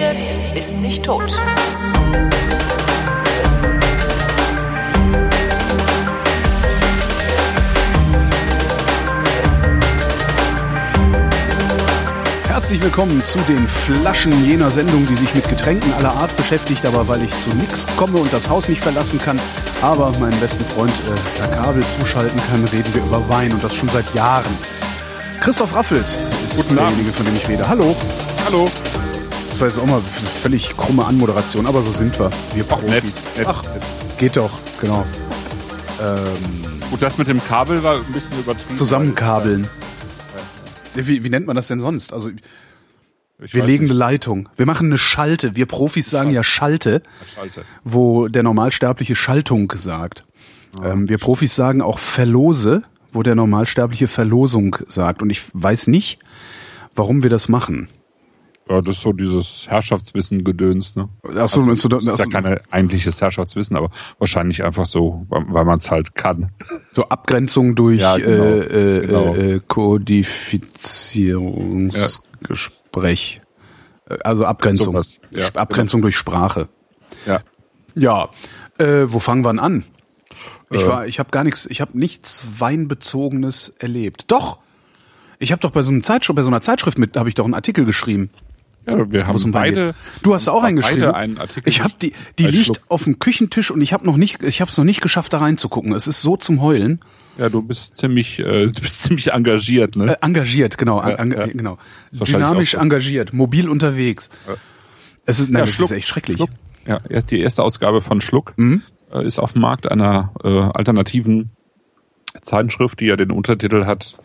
redet, ist nicht tot. Herzlich willkommen zu den Flaschen jener Sendung, die sich mit Getränken aller Art beschäftigt, aber weil ich zu nichts komme und das Haus nicht verlassen kann, aber meinen besten Freund äh, per Kabel zuschalten kann, reden wir über Wein und das schon seit Jahren. Christoph Raffelt ist Guten derjenige, von dem ich rede. Hallo. Hallo. Das war jetzt auch mal eine völlig krumme Anmoderation, aber so sind wir. Wir Ach, nett, Profis. nett. Ach, geht doch, genau. Ähm, Gut, das mit dem Kabel war ein bisschen übertrieben. zusammenkabeln. Wie, wie nennt man das denn sonst? Also Ich wir legen eine nicht. Leitung. Wir machen eine Schalte. Wir Profis sagen ja Schalte, Schalte. wo der Normalsterbliche Schaltung sagt. ähm, wir Profis sagen auch Verlose, wo der Normalsterbliche Verlosung sagt. Und ich weiß nicht, warum wir das machen. Ja, das ist so dieses Herrschaftswissen-Gedöns, ne? Achso, meinst du, Das ist ja kein eigentliches Herrschaftswissen, aber wahrscheinlich einfach so, weil man es halt kann. so Abgrenzung durch Ja, genau, äh, äh, genau. äh, Kodifizierungsgespräch. Äh, Also Abgrenzung. Sowas, ja, Abgrenzung durch Sprache. Ja. Ja, äh, wo fangen wir denn an? Ich Äh. war, ich habe gar nichts, ich habe nichts Weinbezogenes erlebt. Doch, ich habe doch bei so einem Zeitschrift, bei so einer Zeitschrift mit, habe ich doch einen Artikel geschrieben. Ja, wir haben beide. Du hast auch beide einen Artikel ich habe die, die liegt Schluck. auf dem Küchentisch und ich habe noch nicht, ich habe es noch nicht geschafft, da reinzugucken. Es ist so zum Heulen. Ja, du bist ziemlich, äh, du bist ziemlich engagiert, ne? Äh, engagiert, genau, Ja, an, ja. genau. Dynamisch so. engagiert, mobil unterwegs. Es ist, nein, Ja, das Schluck, ist echt schrecklich. Schluck. Ja, die erste Ausgabe von Schluck Mhm. äh, ist auf dem Markt einer äh, alternativen Zeitschrift, die ja den Untertitel hat,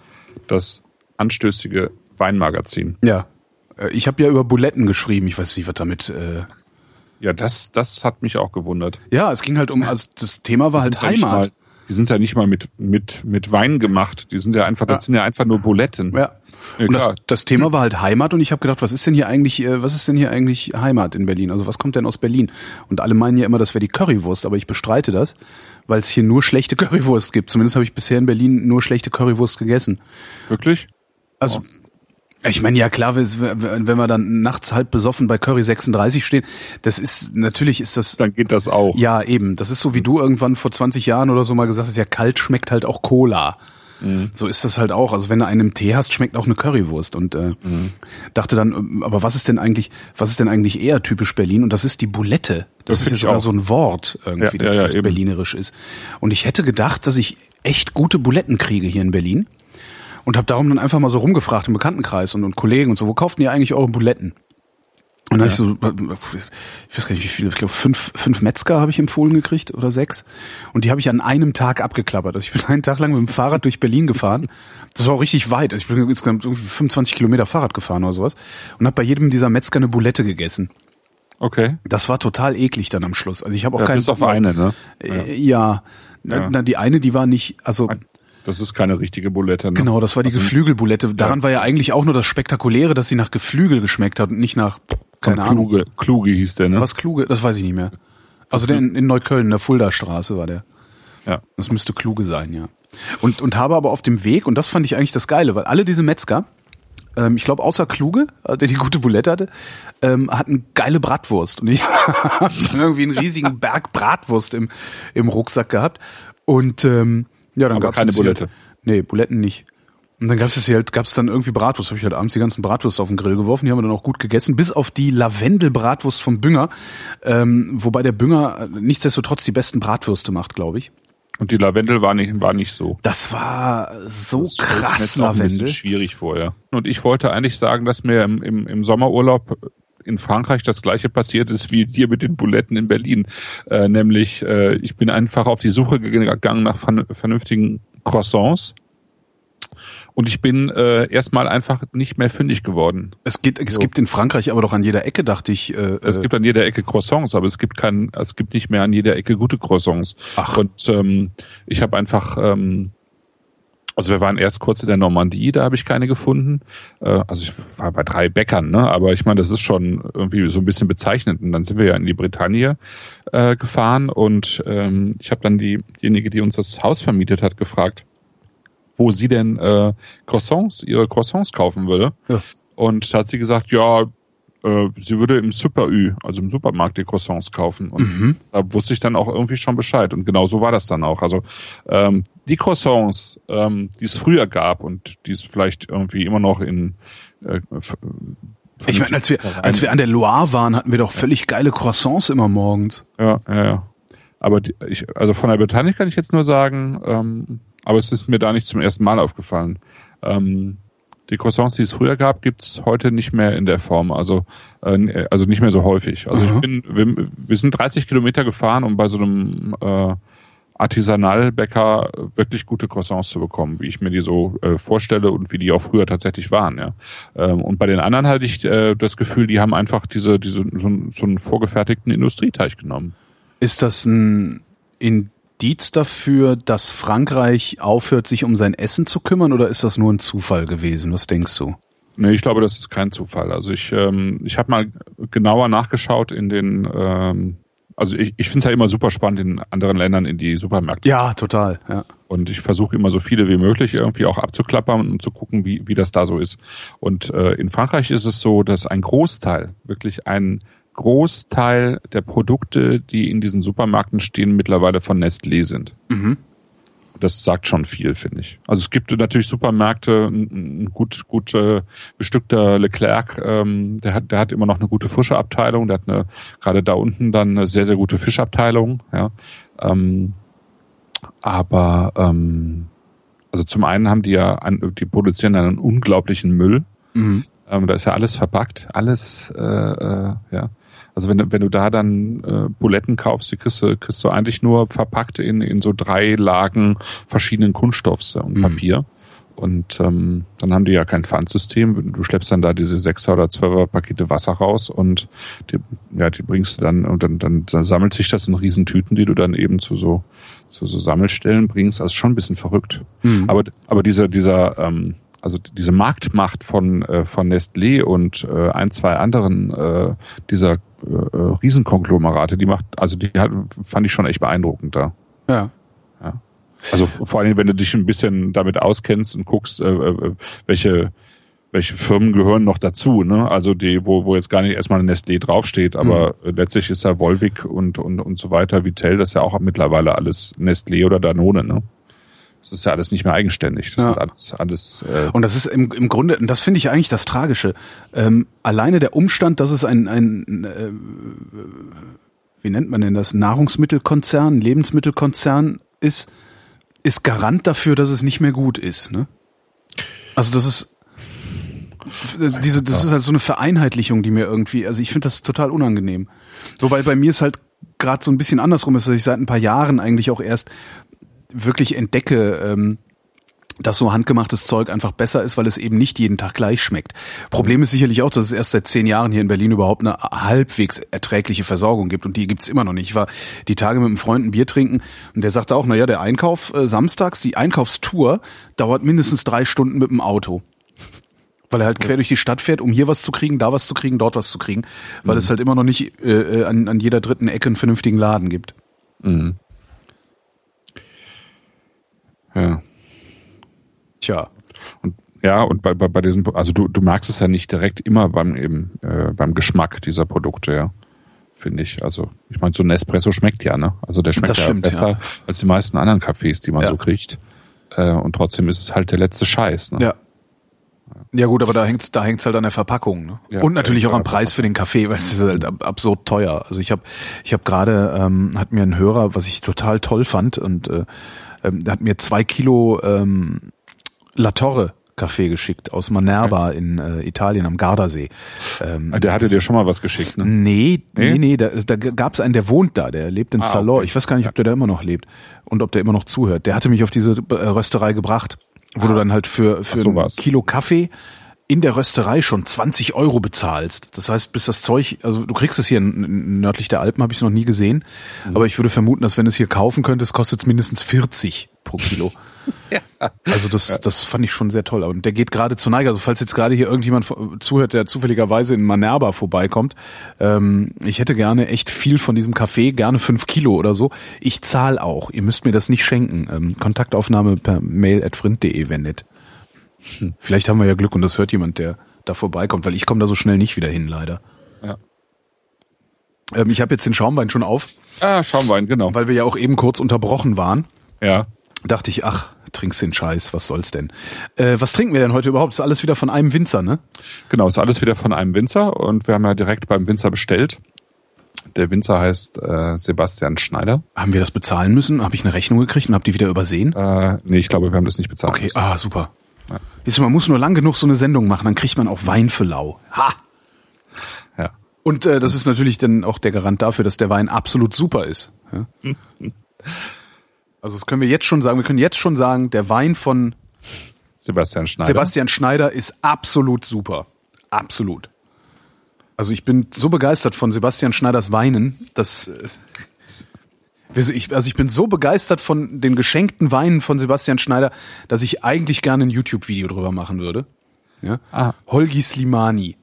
das anstößige Weinmagazin. Ja, ich habe ja über Buletten geschrieben. Ich weiß nicht, was damit. Äh, Ja, das, das hat mich auch gewundert. ja, es ging halt um, also das Thema war Die halt ja Heimat. Mal, die sind ja nicht mal mit, mit, mit Wein gemacht. Die sind ja einfach, das sind ja einfach nur Buletten. Ja. Ja, Und das, das Thema war halt Heimat und ich habe gedacht, was ist denn hier eigentlich, äh, was ist denn hier eigentlich Heimat in Berlin? Also was kommt denn aus Berlin? Und alle meinen ja immer, das wäre die Currywurst, aber ich bestreite das, weil es hier nur schlechte Currywurst gibt. Zumindest habe ich bisher in Berlin nur schlechte Currywurst gegessen. Wirklich? Also ich meine, ja klar, wenn wir dann nachts halb besoffen bei Curry 36 stehen, das ist, natürlich ist das, Dann geht das auch. ja eben, das ist so wie du irgendwann vor 20 Jahren oder so mal gesagt hast, ja kalt schmeckt halt auch Cola. So ist das halt auch. Also wenn du einen Tee hast, schmeckt auch eine Currywurst. Und äh, dachte dann, ähm, aber was ist denn eigentlich, was ist denn eigentlich eher typisch Berlin? Und das ist die Boulette. Das, Das ist ja sogar auch. so ein Wort irgendwie, Ja, dass ja, ja, das berlinerisch ist. Und ich hätte gedacht, dass ich echt gute Buletten kriege hier in Berlin. Und habe darum dann einfach mal so rumgefragt im Bekanntenkreis und, und Kollegen und so, wo kauft ihr eigentlich eure Buletten? Und dann hab ich so, ich weiß gar nicht wie viele, ich glaube fünf, fünf Metzger habe ich empfohlen gekriegt oder sechs. Und die habe ich an einem Tag abgeklappert. Also ich bin einen Tag lang mit dem Fahrrad durch Berlin gefahren. Das war auch richtig weit. Also ich bin insgesamt irgendwie 25 Kilometer Fahrrad gefahren oder sowas. Und habe bei jedem dieser Metzger eine Bulette gegessen. Okay. Das war total eklig dann am Schluss. Also ich habe auch Ja, keinen bis auf eine, ne? Äh, ja. Na, Ja. Na, die eine, die war nicht, also Das ist keine richtige Bulette, ne? genau, das war die Also, Geflügelbulette. Daran war ja eigentlich auch nur das Spektakuläre, dass sie nach Geflügel geschmeckt hat und nicht nach, Von keine Ahnung. Kluge, Kluge hieß der, ne? Was Kluge, das weiß ich nicht mehr. Also der in, in Neukölln, in der Fulda-Straße war der. Ja. Das müsste Kluge sein, ja. Und, und habe aber auf dem Weg, und das fand ich eigentlich das Geile, weil alle diese Metzger, ähm, ich glaube außer Kluge, äh, der die gute Bulette hatte, ähm, hatten geile Bratwurst. Und ich habe irgendwie einen riesigen Berg Bratwurst im, im Rucksack gehabt. Und ähm, ja, dann Aber gab's keine das hier Bulette. Halt, nee, Buletten nicht. Und dann gab's es hier halt, gab's dann irgendwie Bratwurst. Habe ich halt abends die ganzen Bratwurst auf den Grill geworfen. Die haben wir dann auch gut gegessen, bis auf die Lavendel-Bratwurst vom Bünger. Ähm, wobei der Bünger äh, nichtsdestotrotz die besten Bratwürste macht, glaube ich. Und die Lavendel war nicht, war nicht so. Das war so Das krass jetzt auch ein bisschen Lavendel. schwierig vor, ja. Und ich wollte eigentlich sagen, dass mir im, im, im Sommerurlaub in Frankreich das gleiche passiert ist wie dir mit den Buletten in Berlin. Äh, nämlich, äh, ich bin einfach auf die Suche gegangen nach vern- vernünftigen Croissants. Und ich bin äh, erstmal einfach nicht mehr fündig geworden. Es gibt, es So. gibt in Frankreich aber doch an jeder Ecke, dachte ich. Äh, Es äh, gibt an jeder Ecke Croissants, aber es gibt kein, es gibt nicht mehr an jeder Ecke gute Croissants. Ach. Und ähm, ich habe einfach, ähm, also wir waren erst kurz in der Normandie, da habe ich keine gefunden. Äh, also ich war bei drei Bäckern, ne? Aber ich meine, das ist schon irgendwie so ein bisschen bezeichnend. Und dann sind wir ja in die Bretagne äh, gefahren und ähm, ich habe dann diejenige, die uns das Haus vermietet hat, gefragt, wo sie denn äh, Croissants, ihre Croissants kaufen würde. Ja. Und da hat sie gesagt, ja, äh, sie würde im Super Ü, also im Supermarkt, die Croissants kaufen. Und mhm. da wusste ich dann auch irgendwie schon Bescheid. Und genau so war das dann auch. Also ähm, die Croissants, ähm, die es früher gab und die es vielleicht irgendwie immer noch in äh, ich meine, als wir, als wir an der Loire waren, hatten wir doch völlig geile Croissants immer morgens. Ja, ja, ja. Aber die, ich, also von der Botanik kann ich jetzt nur sagen, ähm, aber es ist mir da nicht zum ersten Mal aufgefallen. Ähm, die Croissants, die es früher gab, gibt's heute nicht mehr in der Form, also äh, also nicht mehr so häufig. Also mhm. ich bin, wir, wir, sind 30 Kilometer gefahren, um bei so einem äh, Artisanalbäcker wirklich gute Croissants zu bekommen, wie ich mir die so äh, vorstelle und wie die auch früher tatsächlich waren. Ja. Ähm, und bei den anderen hatte ich äh, das Gefühl, die haben einfach diese, diese so, so einen vorgefertigten Industrieteig genommen. Ist das ein Indiz dafür, dass Frankreich aufhört, sich um sein Essen zu kümmern, oder ist das nur ein Zufall gewesen? Was denkst du? Nee, ich glaube, das ist kein Zufall. Also ich, ähm, ich habe mal genauer nachgeschaut in den ähm, also ich, ich finde es ja immer super spannend, in anderen Ländern in die Supermärkte ja, zu Ja, total. Ja. Und ich versuche immer so viele wie möglich irgendwie auch abzuklappern und zu gucken, wie, wie das da so ist. Und äh, in Frankreich ist es so, dass ein Großteil, wirklich ein Großteil der Produkte, die in diesen Supermärkten stehen, mittlerweile von Nestlé sind. Mhm das sagt schon viel, finde ich. Also es gibt natürlich Supermärkte, ein gut, gut äh, bestückter Leclerc, ähm, der hat, der hat immer noch eine gute frische Abteilung, der hat eine, gerade da unten dann eine sehr, sehr gute Fischabteilung, ja. Ähm, aber ähm, also zum einen haben die ja, die produzieren einen unglaublichen Müll. Mhm. Ähm, da ist ja alles verpackt, alles, äh, äh, ja. Also wenn, du wenn du da dann äh, Buletten kaufst, die kriegst du, kriegst du eigentlich nur verpackt in, in so drei Lagen verschiedenen Kunststoffs und mhm. Papier. Und ähm, dann haben die ja kein Pfandsystem. Du schleppst dann da diese sechser oder zwölfer Pakete Wasser raus und die, ja, die bringst du dann und dann, dann, dann sammelt sich das in Riesentüten, die du dann eben zu so zu so Sammelstellen bringst. Also schon ein bisschen verrückt. Mhm. Aber aber dieser dieser ähm, also diese Marktmacht von äh, von Nestlé und äh, ein zwei anderen äh, dieser äh, Riesenkonglomerate, die macht, also die hat, fand ich schon echt beeindruckend da. Ja. ja. Also vor allem, wenn du dich ein bisschen damit auskennst und guckst, äh, äh, welche welche Firmen gehören noch dazu, ne? Also die, wo, wo jetzt gar nicht erstmal Nestlé draufsteht, aber mhm. letztlich ist ja Volvic und, und, und so weiter, Vitell, das ist ja auch mittlerweile alles Nestlé oder Danone, ne? Das ist ja alles nicht mehr eigenständig. Das ja. sind alles, alles äh Und das ist im, im Grunde, und das finde ich eigentlich das Tragische. Ähm, alleine der Umstand, dass es ein, ein äh, wie nennt man denn das, Nahrungsmittelkonzern, Lebensmittelkonzern ist, ist Garant dafür, dass es nicht mehr gut ist. Ne? Also das ist diese, das ist halt so eine Vereinheitlichung, die mir irgendwie, also ich finde das total unangenehm. Wobei bei mir ist halt gerade so ein bisschen andersrum ist, dass ich seit ein paar Jahren eigentlich auch erst wirklich entdecke, ähm, dass so handgemachtes Zeug einfach besser ist, weil es eben nicht jeden Tag gleich schmeckt. Problem ist sicherlich auch, dass es erst seit zehn Jahren hier in Berlin überhaupt eine halbwegs erträgliche Versorgung gibt und die gibt's immer noch nicht. Ich war die Tage mit einem Freund ein Bier trinken und der sagte auch, naja, der Einkauf äh, samstags, die Einkaufstour dauert mindestens drei Stunden mit dem Auto. Weil er halt quer durch die Stadt fährt, um hier was zu kriegen, da was zu kriegen, dort was zu kriegen, weil mhm. es halt immer noch nicht äh, äh, an, an jeder dritten Ecke einen vernünftigen Laden gibt. Mhm. Ja. Tja. Und ja, und bei, bei, bei diesem, also du, du merkst es ja nicht direkt immer beim eben, äh, beim Geschmack dieser Produkte, ja. Finde ich. Also, ich meine, so ein Espresso schmeckt ja, ne? Also der schmeckt ja stimmt, besser ja. als die meisten anderen Kaffees, die man ja. so kriegt. Äh, und trotzdem ist es halt der letzte Scheiß, ne? Ja. Ja gut, aber da hängt's da hängt's halt an der Verpackung ne? Ja, und natürlich auch am Preis für den Kaffee, weil es ist halt absurd teuer. Also ich habe ich habe gerade ähm, hat mir ein Hörer, was ich total toll fand und äh, ähm, hat mir zwei Kilo ähm, La Torre Kaffee geschickt aus Manerba okay. in äh, Italien am Gardasee. Ähm, ah, der hatte dir schon mal was geschickt, ne? Nee, nee, nee, nee da, da gab es einen, der wohnt da, der lebt in ah, Salon. Okay. Ich weiß gar nicht, ob der da immer noch lebt und ob der immer noch zuhört. Der hatte mich auf diese äh, Rösterei gebracht, wo ah. du dann halt für, für so ein. Kilo Kaffee in der Rösterei schon 20 Euro bezahlst. Das heißt, bis das Zeug, also du kriegst es hier nördlich der Alpen, habe ich es noch nie gesehen. Mhm. Aber ich würde vermuten, dass wenn du es hier kaufen könntest, kostet es mindestens 40 pro Kilo. ja. Also das, das fand ich schon sehr toll. Und der geht gerade zu Neige. Also falls jetzt gerade hier irgendjemand zuhört, der zufälligerweise in Manerba vorbeikommt, ähm, ich hätte gerne echt viel von diesem Kaffee, gerne fünf Kilo oder so. Ich zahle auch. Ihr müsst mir das nicht schenken. Ähm, Kontaktaufnahme per mail at frint.de, wenn nicht. Hm. Vielleicht haben wir ja Glück und das hört jemand, der da vorbeikommt, weil ich komme da so schnell nicht wieder hin, leider. Ähm, ich habe jetzt den Schaumwein schon auf, Ah, Schaumwein, genau. weil wir ja auch eben kurz unterbrochen waren. Ja. Dachte ich, ach, trinkst den Scheiß, was soll's denn? Äh, was trinken wir denn heute überhaupt? Ist alles wieder von einem Winzer, ne? Genau, ist alles wieder von einem Winzer und wir haben ja direkt beim Winzer bestellt. Der Winzer heißt äh, Sebastian Schneider. Haben wir das bezahlen müssen? Habe ich eine Rechnung gekriegt und habe die wieder übersehen? Äh, nee, ich glaube, wir haben das nicht bezahlt. Okay, ah, super. Siehst du, man muss nur lang genug so eine Sendung machen, dann kriegt man auch Wein für lau. Ha! Ja. Und äh, das ist natürlich dann auch der Garant dafür, dass der Wein absolut super ist. Ja? Also das können wir jetzt schon sagen. Wir können jetzt schon sagen, der Wein von Sebastian Schneider. Sebastian Schneider ist absolut super. Absolut. Also ich bin so begeistert von Sebastian Schneiders Weinen, dass äh, ich, also ich bin so begeistert von den geschenkten Weinen von Sebastian Schneider, dass ich eigentlich gerne ein YouTube-Video drüber machen würde. Ja? Ah. Holgi Slimani.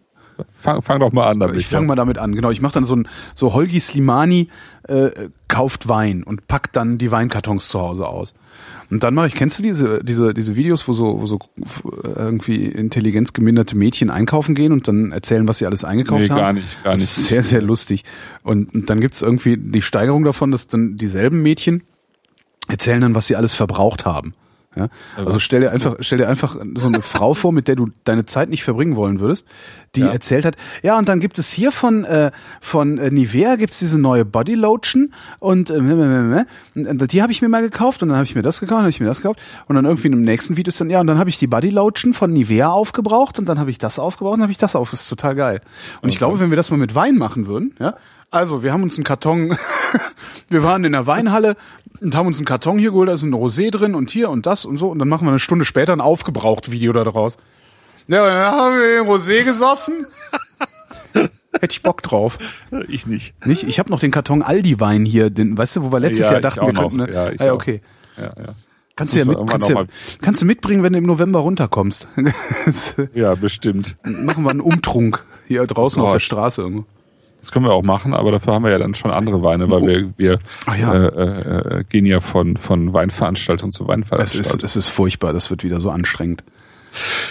Fang, fang doch mal an damit. Ich fange mal damit an. Genau, ich mache dann so ein so Holgi Slimani äh, kauft Wein und packt dann die Weinkartons zu Hause aus. Und dann mache ich, kennst du diese diese diese Videos, wo so wo so irgendwie intelligenzgeminderte Mädchen einkaufen gehen und dann erzählen, was sie alles eingekauft Nee, haben? gar nicht, gar Das nicht. ist sehr sehr lustig. Und, und dann gibt's irgendwie die Steigerung davon, dass dann dieselben Mädchen erzählen dann, was sie alles verbraucht haben. Ja? Also stell dir einfach, stell dir einfach so eine Frau vor, mit der du deine Zeit nicht verbringen wollen würdest, die Ja. erzählt hat, ja, und dann gibt es hier von, äh, von äh, Nivea gibt's diese neue Body Lotion und, äh, und die habe ich mir mal gekauft und dann habe ich mir das gekauft, habe ich mir das gekauft und dann irgendwie in dem nächsten Video ist dann, ja, und dann habe ich die Body Lotion von Nivea aufgebraucht und dann habe ich das aufgebraucht und dann habe ich das auf. Das ist total geil. Und ich glaube, wenn wir das mal mit Wein machen würden, ja, also wir haben uns einen Karton, wir waren in der Weinhalle und haben uns einen Karton hier geholt, da ist ein Rosé drin und hier und das und so und dann machen wir eine Stunde später ein aufgebraucht Video da draus. Ja, dann haben wir den Rosé gesoffen. Hätte ich Bock drauf. Ich nicht. Nicht? Ich habe noch den Karton Aldi-Wein hier, den, weißt du, wo wir letztes Ja, Jahr dachten, auch wir noch. könnten. Ne? Ja, ich ah, ja, auch. okay. Ja, ja. Kannst du, ja mit, kannst, ja, kannst du mitbringen, wenn du im November runterkommst. Ja, bestimmt. Machen wir einen Umtrunk hier draußen auf Oh, der Straße irgendwo. Das können wir auch machen, aber dafür haben wir ja dann schon andere Weine, weil wir, wir Ach ja. äh, äh, gehen ja von, von Weinveranstaltung zu Es Weinveranstaltung. ist, es ist furchtbar, das wird wieder so anstrengend.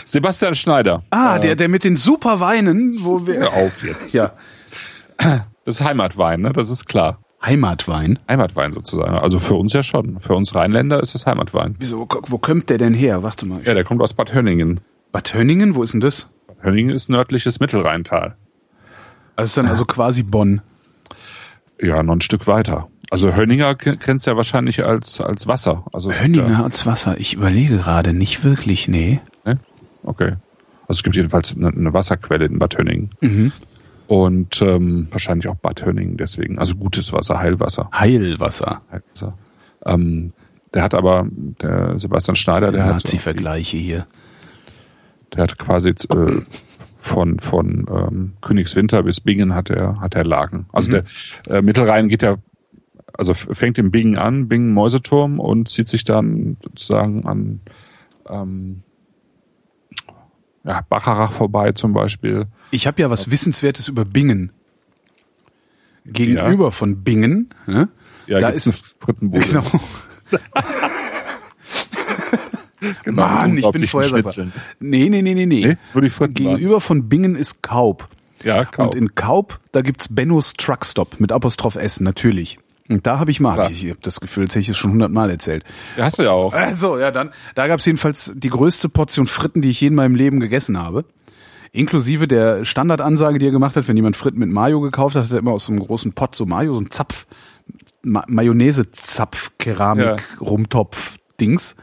Sebastian Schneider. Ah, der, der mit den super Weinen, wo wir. Hör auf jetzt. Ja. Das ist Heimatwein, ne? Das ist klar. Heimatwein. Heimatwein sozusagen. Also für uns ja schon. Für uns Rheinländer ist das Heimatwein. Wieso, wo, wo kommt der denn her? Warte mal. Ja, der kommt aus Bad Hönningen. Bad Hönningen, wo ist denn das? Bad Hönningen ist nördliches Mittelrheintal. Also ist dann also quasi Bonn. Ja, noch ein Stück weiter. Also Hönninger ke- kennst du ja wahrscheinlich als, als Wasser. Also Hönninger als Wasser. Ich überlege gerade, nicht wirklich, nee. Ja, ne? Okay. Also es gibt jedenfalls eine, eine Wasserquelle in Bad Hönningen. Mhm. Und ähm, wahrscheinlich auch Bad Hönningen deswegen. Also gutes Wasser, Heilwasser. Heilwasser. Heilwasser. Ähm, der hat aber, der Sebastian Schneider, der hat, Nazi-Vergleiche hier. der hat quasi äh, von, von ähm, Königswinter bis Bingen hat er, hat er Lagen. Also der äh, Mittelrhein geht ja, also fängt in Bingen an, Bingen Mäuseturm und zieht sich dann sozusagen an ähm, ja, Bacharach vorbei zum Beispiel. Ich habe ja was Wissenswertes über Bingen. Gegenüber von Bingen, ne? Ja, da ist eine Frittenbude. Genau. Genau, Mann, ich bin unglaublichen vorher Schnitzeln. Nee, nee, nee, nee, nee. Nee? Gegenüber von Bingen ist Kaub. Ja, kaum. Und in Kaub, da gibt's Bennos Truckstop mit Apostroph S, natürlich. Und da habe ich mal, Klar. ich, ich habe das Gefühl, jetzt hätte ich es schon hundertmal erzählt. ja, hast du ja auch. Also, ja, dann, da gab's jedenfalls die größte Portion Fritten, die ich je in meinem Leben gegessen habe. Inklusive der Standardansage, die er gemacht hat, wenn jemand Fritten mit Mayo gekauft hat, hat er immer aus so einem großen Pott so Mayo, so ein Zapf, Ma Mayonnaise-Zapf, Keramik, Rumtopf, Dings.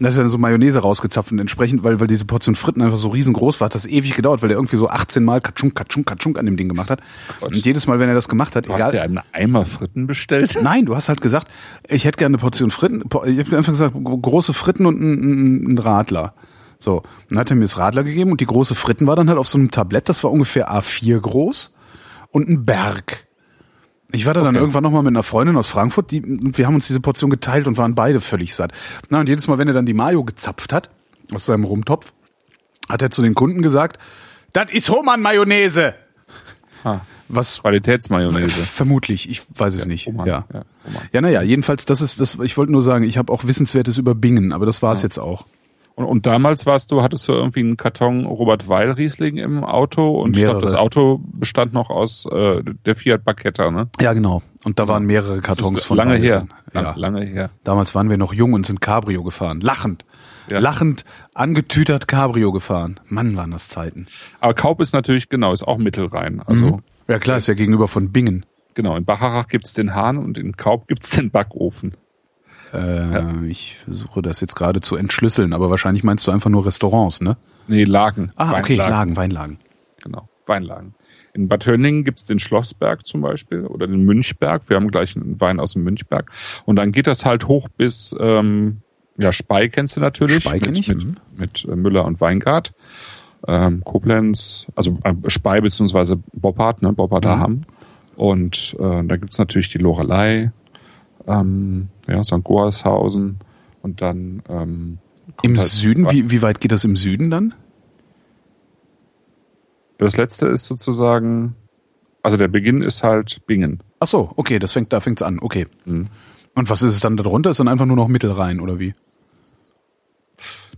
Da hat er dann so Mayonnaise rausgezapft und entsprechend, weil, weil diese Portion Fritten einfach so riesengroß war, hat das ewig gedauert, weil er irgendwie so 18 Mal Katschunk, Katschunk, Katschunk an dem Ding gemacht hat. Gott. Und jedes Mal, wenn er das gemacht hat, Du hast dir einen Eimer Fritten bestellt? Nein, du hast halt gesagt, ich hätte gerne eine Portion Fritten. Ich habe einfach gesagt, gro- große Fritten und ein, ein, ein Radler. So, dann hat er mir das Radler gegeben und die große Fritten war dann halt auf so einem Tablett, das war ungefähr A4 groß und ein Berg. Ich war da dann Okay. irgendwann nochmal mit einer Freundin aus Frankfurt, die, wir haben uns diese Portion geteilt und waren beide völlig satt. Na, und jedes Mal, wenn er dann die Mayo gezapft hat, aus seinem Rumtopf, hat er zu den Kunden gesagt, das ist Hohmann-Mayonnaise. Ah, Was Qualitätsmayonnaise. Vermutlich, ich weiß es nicht. Roman, ja. ja. Ja, naja, jedenfalls, das ist das, ich wollte nur sagen, ich habe auch Wissenswertes über Bingen, aber das war es jetzt auch. Und, und damals warst du, hattest du irgendwie einen Karton Robert Weil Riesling im Auto und ich glaube, das Auto bestand noch aus äh, der Fiat Barchetta, ne? Ja, genau. Und da waren mehrere Kartons von lange her. Ja. Lang, lange her. Damals waren wir noch jung und sind Cabrio gefahren. Lachend. Ja. Lachend, angetütert Cabrio gefahren. Mann, waren das Zeiten. Aber Kaub ist natürlich, genau, ist auch Mittelrhein. Also mhm. Ja klar, ist ja gegenüber von Bingen. Genau, in Bacharach gibt's den Hahn und in Kaub gibt's den Backofen. Äh, ja. Ich versuche das jetzt gerade zu entschlüsseln, aber wahrscheinlich meinst du einfach nur Restaurants, ne? Nee, Lagen. Ah, Weinlagen. okay, Lagen, Weinlagen. Genau, Weinlagen. In Bad Hönningen gibt's den Schlossberg zum Beispiel oder den Münchberg. Wir haben gleich einen Wein aus dem Münchberg. Und dann geht das halt hoch bis, ähm, ja, Spey kennst du natürlich. Spey kenn ich. Mit, mit, mit äh, Müller und Weingart. Ähm, Koblenz, also äh, Spey beziehungsweise Boppard, ne, Boppard mhm. Hamm. Und äh, da gibt's natürlich die Lorelei, ähm, ja, St. Goarshausen und dann ähm, im halt Süden, wie, wie weit geht das im Süden dann? Das letzte ist sozusagen, also der Beginn ist halt Bingen. Ach so, okay, das fängt, da fängt's an, okay. Mhm. Und was ist es dann darunter? Ist dann einfach nur noch Mittelrhein oder wie?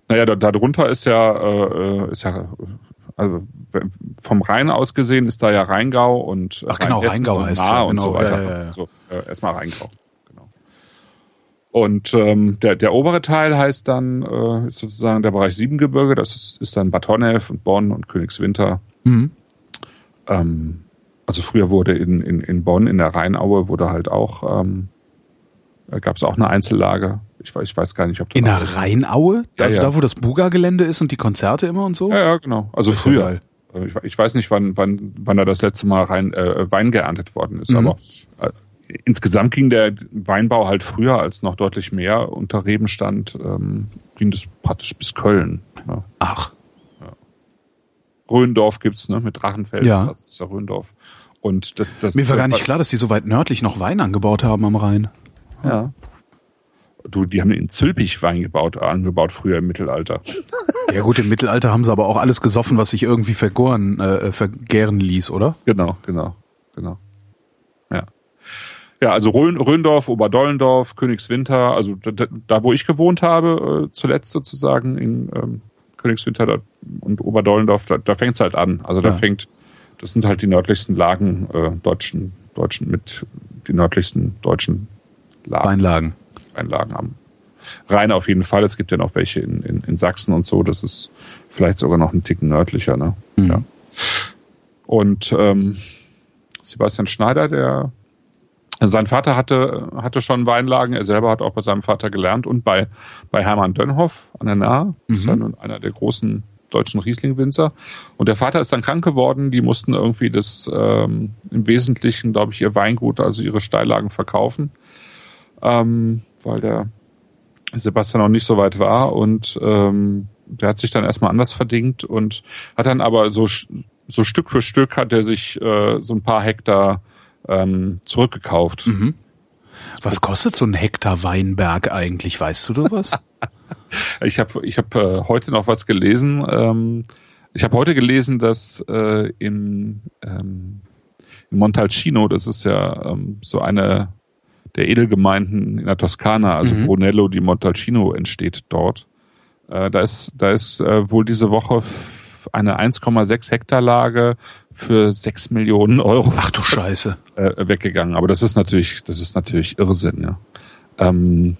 Naja, da, darunter ist ja, äh, ist ja, also vom Rhein aus gesehen ist da ja Rheingau und Ach genau, Rheingau heißt es ja, und genau, so weiter. Ja, ja, ja. So, äh, erstmal Rheingau. Und ähm, der, der obere Teil heißt dann äh, ist sozusagen der Bereich Siebengebirge. Das ist, ist dann Bad Honnef und Bonn und Königswinter. Mhm. Ähm, also früher wurde in, in, in Bonn in der Rheinaue wurde halt auch ähm, gab es auch eine Einzellage. Ich weiß, ich weiß gar nicht, ob das in der Rheinaue, ja, also ja. da, wo das Buga-Gelände ist und die Konzerte immer und so. Ja, ja, genau. Also früher. Ich, ich, weiß nicht, wann, wann, wann da das letzte Mal rein, äh, Wein geerntet worden ist, mhm. aber äh, insgesamt ging der Weinbau halt früher als noch deutlich mehr unter Rebenstand, ähm, ging das praktisch bis Köln. Ja. Ach. Ja. Röndorf gibt's, ne, mit Drachenfels, ja. das ist ja Röndorf. Und das, das Mir war gar nicht klar, dass die so weit nördlich noch Wein angebaut haben am Rhein. Ja. Du, die haben in Zülpich Wein gebaut, angebaut früher im Mittelalter. Ja gut, im Mittelalter haben sie aber auch alles gesoffen, was sich irgendwie vergoren, äh, vergären ließ, oder? Genau, genau, genau. Ja. Also Rhön, Rhöndorf, Oberdollendorf, Königswinter, also da, da, wo ich gewohnt habe, äh, zuletzt sozusagen in ähm, Königswinter da, und Oberdollendorf, da, da fängt es halt an. Also da ja. fängt, das sind halt die nördlichsten Lagen äh, deutschen, deutschen mit die nördlichsten deutschen Lagen. Weinlagen. Weinlagen haben. Rhein auf jeden Fall. Es gibt ja noch welche in, in, in Sachsen und so. Das ist vielleicht sogar noch ein Ticken nördlicher. Ne? Mhm. Ja. Und ähm, Sebastian Schneider, der sein Vater hatte, hatte schon Weinlagen. Er selber hat auch bei seinem Vater gelernt und bei, bei Hermann Dönhoff an der Nahe. Das ist ja mhm. einer der großen deutschen Riesling-Winzer. Und der Vater ist dann krank geworden. Die mussten irgendwie das ähm, im Wesentlichen, glaube ich, ihr Weingut, also ihre Steillagen verkaufen ähm, weil der Sebastian noch nicht so weit war und ähm, der hat sich dann erstmal anders verdingt und hat dann aber so, so Stück für Stück hat er sich äh, so ein paar Hektar ähm, zurückgekauft. Mhm. Was kostet so ein Hektar Weinberg eigentlich? Weißt du da was? ich habe ich hab, äh, heute noch was gelesen. Ähm, ich habe heute gelesen, dass äh, in, ähm, in Montalcino, das ist ja ähm, so eine der Edelgemeinden in der Toskana, also mhm. Brunello di Montalcino entsteht dort. Äh, da ist, da ist äh, wohl diese Woche eine 1,6 Hektar Lage für 6 Millionen Euro. Ach du Scheiße. Äh, weggegangen. Aber das ist natürlich, das ist natürlich Irrsinn, ja. Ähm,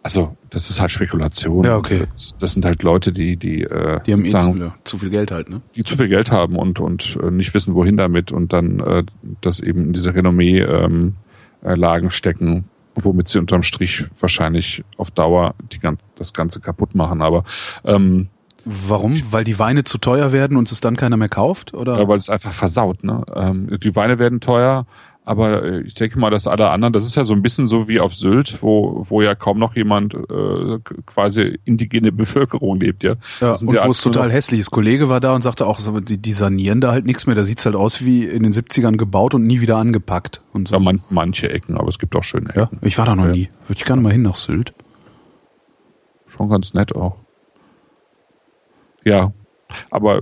also, das ist halt Spekulation. Ja, okay. Das, das sind halt Leute, die, die, äh, die haben eh sagen, zu, zu viel Geld halt, ne? Die zu viel Geld haben und, und äh, nicht wissen, wohin damit und dann äh, das eben in diese Renommee ähm, äh, stecken, womit sie unterm Strich wahrscheinlich auf Dauer die, das Ganze kaputt machen. Aber ähm, Warum? Weil die Weine zu teuer werden und es dann keiner mehr kauft? Oder? Ja, weil es einfach versaut. Ne? Ähm, die Weine werden teuer, aber äh, ich denke mal, dass alle anderen, das ist ja so ein bisschen so wie auf Sylt, wo, wo ja kaum noch jemand äh, quasi indigene Bevölkerung lebt, ja. ja und wo es total hässlich ist. Kollege war da und sagte auch, die, die sanieren da halt nichts mehr. Da sieht's halt aus wie in den 70ern gebaut und nie wieder angepackt. Und so. Ja, man, manche Ecken, aber es gibt auch schöne Ecken. Ja, ich war da noch ja. nie. Würde ich gerne mal hin nach Sylt. Schon ganz nett auch. Ja. aber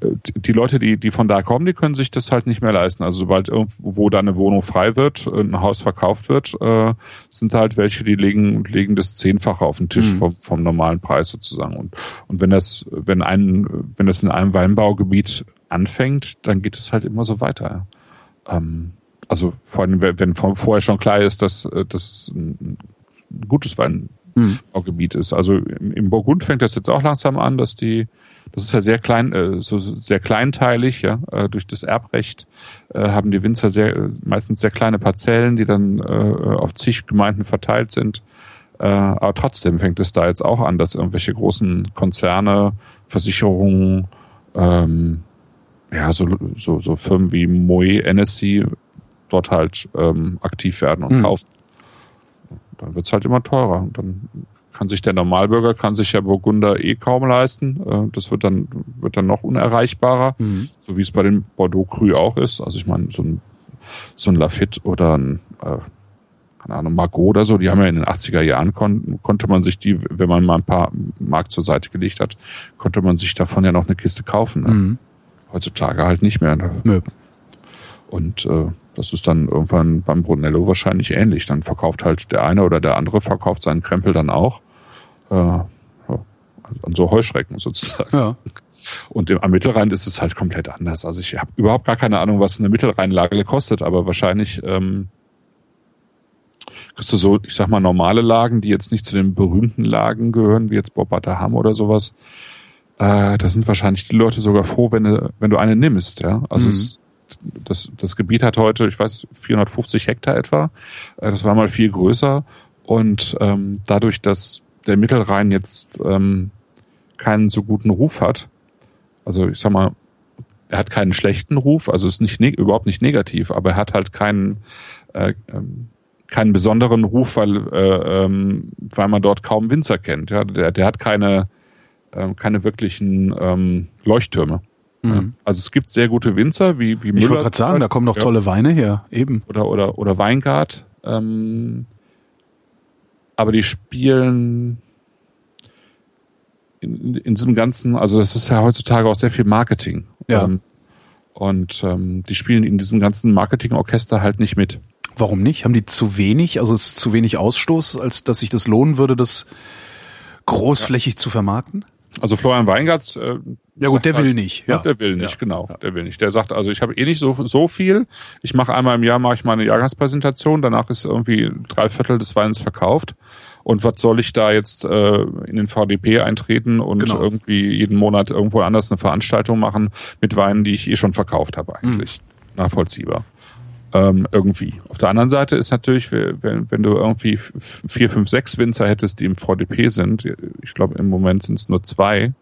äh, die Leute, die, die von da kommen, die können sich das halt nicht mehr leisten. Also sobald irgendwo da eine Wohnung frei wird, ein Haus verkauft wird, äh, sind halt welche, die legen, legen das Zehnfache auf den Tisch mhm. vom, vom normalen Preis sozusagen. Und, und wenn das, wenn ein, wenn das in einem Weinbaugebiet anfängt, dann geht es halt immer so weiter. Ähm, also vor allem, wenn vorher schon klar ist, dass, äh, dass ein gutes Weinbaugebiet mhm. ist. Also im Burgund fängt das jetzt auch langsam an, dass die, das ist ja sehr klein, äh, so sehr kleinteilig, ja, äh, durch das Erbrecht haben die Winzer sehr, meistens sehr kleine Parzellen, die dann auf zig Gemeinden verteilt sind. Aber trotzdem fängt es da jetzt auch an, dass irgendwelche großen Konzerne, Versicherungen, ähm, ja, so, so, so Firmen wie Moe, NSC dort halt ähm, aktiv werden und mhm. kaufen. Dann wird's halt immer teurer. Und dann kann sich der Normalbürger, kann sich ja Burgunder eh kaum leisten. Äh, das wird dann, wird dann noch unerreichbarer, mhm. so wie es bei den Bordeaux Cru auch ist. Also ich meine, so ein, so ein Lafitte oder ein, äh, keine Ahnung, Margot oder so, die haben ja in den 80er Jahren, kon konnte man sich die, wenn man mal ein paar Mark zur Seite gelegt hat, konnte man sich davon ja noch eine Kiste kaufen. Ne? Mhm. Heutzutage halt nicht mehr. Ne? Nö. Und äh, das ist dann irgendwann beim Brunello wahrscheinlich ähnlich. Dann verkauft halt der eine oder der andere verkauft seinen Krempel dann auch. Äh, an so Heuschrecken sozusagen. Ja. Und im, am Mittelrhein ist es halt komplett anders. Also ich habe überhaupt gar keine Ahnung, was eine Mittelrheinlage kostet, aber wahrscheinlich ähm, kriegst du so, ich sag mal, normale Lagen, die jetzt nicht zu den berühmten Lagen gehören, wie jetzt Bobbata oder sowas. Äh, da sind wahrscheinlich die Leute sogar froh, wenn du, wenn du eine nimmst, ja. Also mhm. es das, das Gebiet hat heute, ich weiß, 450 Hektar etwa. Äh, das war mal viel größer. Und ähm, dadurch, dass der Mittelrhein jetzt ähm, keinen so guten Ruf hat, also ich sag mal, er hat keinen schlechten Ruf, also ist nicht überhaupt nicht negativ, aber er hat halt keinen äh, ähm, keinen besonderen Ruf, weil äh, ähm, weil man dort kaum Winzer kennt. Ja, der, der hat keine äh, keine wirklichen ähm, Leuchttürme. Mhm. Also es gibt sehr gute Winzer wie wie Müller. Ich wollte gerade sagen, da kommen noch tolle Weine her, eben. Oder oder oder Weingart. Ähm, aber die spielen in, in diesem ganzen, also das ist ja heutzutage auch sehr viel Marketing. Ja. Ähm, und ähm, die spielen in diesem ganzen Marketingorchester halt nicht mit. Warum nicht? Haben die zu wenig, also ist zu wenig Ausstoß, als dass sich das lohnen würde, das großflächig ja. zu vermarkten? Also Florian Weingart. Äh, ja gut, der will halt, nicht. Ja. Der will nicht, ja. genau. Der will nicht. Der sagt, also ich habe eh nicht so so viel. Ich mache einmal im Jahr mache ich meine Jahrgangspräsentation. Danach ist irgendwie drei Viertel des Weins verkauft. Und was soll ich da jetzt äh, in den VDP eintreten und genau. irgendwie jeden Monat irgendwo anders eine Veranstaltung machen mit Weinen, die ich eh schon verkauft habe eigentlich. Mhm. Nachvollziehbar ähm, irgendwie. Auf der anderen Seite ist natürlich, wenn, wenn du irgendwie vier, fünf, sechs Winzer hättest, die im VDP sind, ich glaube im Moment sind es nur zwei,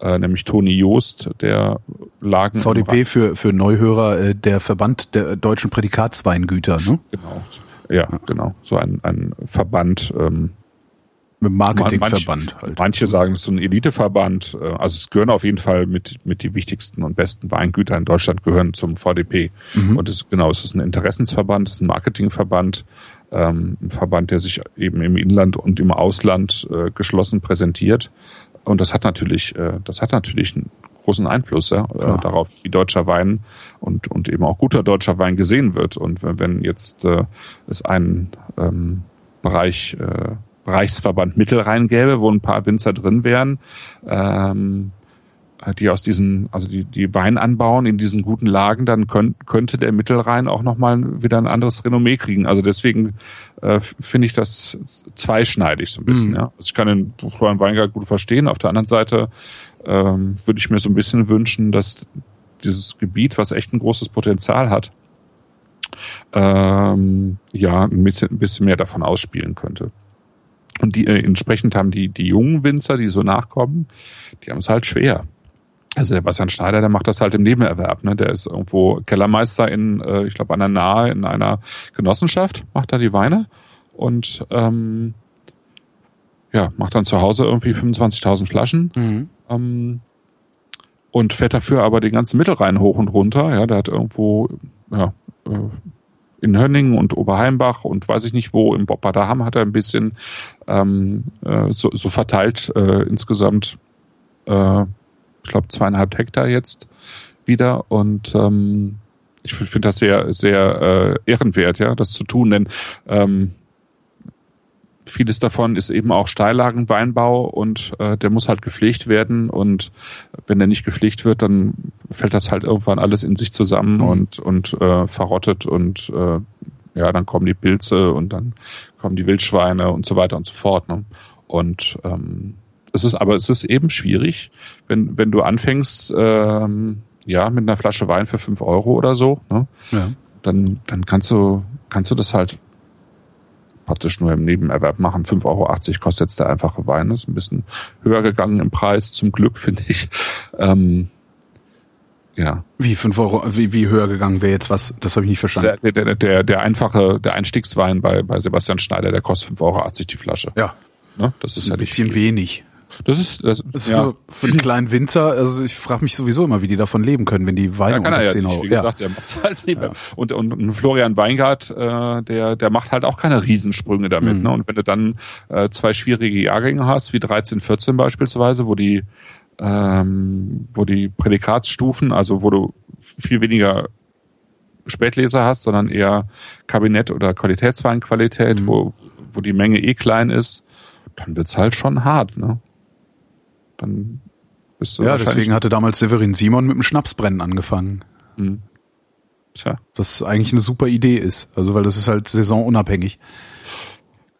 äh, nämlich Toni Joost, der Lagen. VDP für, für Neuhörer, äh, der Verband der deutschen Prädikatsweingüter, ne? Genau. Ja, ja, genau. So ein, ein Verband, ähm, mit Marketingverband manche, halt. Manche sagen, es ist so ein Eliteverband. Äh, also es gehören auf jeden Fall mit, mit die wichtigsten und besten Weingüter in Deutschland gehören zum VDP. Mhm. Und es, genau, es ist ein Interessensverband, es ist ein Marketingverband, ähm, ein Verband, der sich eben im Inland und im Ausland äh, geschlossen präsentiert. Und das hat natürlich, äh, das hat natürlich einen großen Einfluss ja, äh, darauf, wie deutscher Wein und, und eben auch guter deutscher Wein gesehen wird. Und wenn, wenn jetzt äh, es einen ähm, Bereich äh, Reichsverband Mittelrhein gäbe, wo ein paar Winzer drin wären, ähm, die aus diesen, also die, die Wein anbauen in diesen guten Lagen, dann könnt, könnte der Mittelrhein auch nochmal wieder ein anderes Renommee kriegen. Also deswegen äh, finde ich das zweischneidig so ein bisschen. Mhm. Ja. Also ich kann den Florian Weingart gut verstehen. Auf der anderen Seite ähm, würde ich mir so ein bisschen wünschen, dass dieses Gebiet, was echt ein großes Potenzial hat, ähm, ja, ein bisschen, ein bisschen mehr davon ausspielen könnte. Und die äh, entsprechend haben die, die jungen Winzer, die so nachkommen, die haben es halt schwer. Also der Bastian Schneider, der macht das halt im Nebenerwerb. Ne? Der ist irgendwo Kellermeister in, äh, ich glaube, an der Nahe in einer Genossenschaft, macht da die Weine und ähm, ja, macht dann zu Hause irgendwie 25.000 Flaschen. Mhm. Ähm, und fährt dafür aber den ganzen Mittelrhein hoch und runter. Ja, der hat irgendwo ja, äh, in Hönningen und Oberheimbach und weiß ich nicht wo, im Boppardaham hat er ein bisschen ähm, äh, so, so verteilt äh, insgesamt äh, ich glaube, zweieinhalb Hektar jetzt wieder und ähm, ich finde das sehr, sehr äh, ehrenwert, ja, das zu tun, denn ähm, vieles davon ist eben auch Steillagenweinbau und äh, der muss halt gepflegt werden und wenn der nicht gepflegt wird, dann fällt das halt irgendwann alles in sich zusammen mhm. und und äh, verrottet und äh, ja, dann kommen die Pilze und dann kommen die Wildschweine und so weiter und so fort. Ne? Und ähm, es ist aber es ist eben schwierig, wenn wenn du anfängst ähm, ja mit einer Flasche Wein für fünf Euro oder so, ne? ja. dann dann kannst du kannst du das halt praktisch nur im Nebenerwerb machen. 5,80 Euro kostet jetzt der einfache Wein. Das ist ein bisschen höher gegangen im Preis, zum Glück, finde ich. Ähm, ja. Wie fünf Euro, wie, wie höher gegangen wäre jetzt was? Das habe ich nicht verstanden. Der, der, der, der einfache, der Einstiegswein bei, bei Sebastian Schneider, der kostet 5,80 Euro die Flasche. Ja. Ne? Das, ist, ein bisschen wenig. Das ist, das, das ist ja. so für den kleinen Winzer, also ich frage mich sowieso immer, wie die davon leben können, wenn die Weine ja, unter 10 ja Euro. Wie gesagt, der macht's halt nicht und, und, und Florian Weingart, äh, der, der macht halt auch keine Riesensprünge damit. Mhm. Ne? Und wenn du dann äh, zwei schwierige Jahrgänge hast, wie 13, 14 beispielsweise, wo die ähm, wo die Prädikatsstufen, also wo du viel weniger Spätleser hast, sondern eher Kabinett- oder Qualitätsweinqualität, mhm. wo, wo die Menge eh klein ist, dann wird's halt schon hart, ne? Dann bist du Ja, deswegen hatte damals Severin Simon mit dem Schnapsbrennen angefangen. Mhm. Tja. Was eigentlich eine super Idee ist. Also, weil das ist halt saisonunabhängig.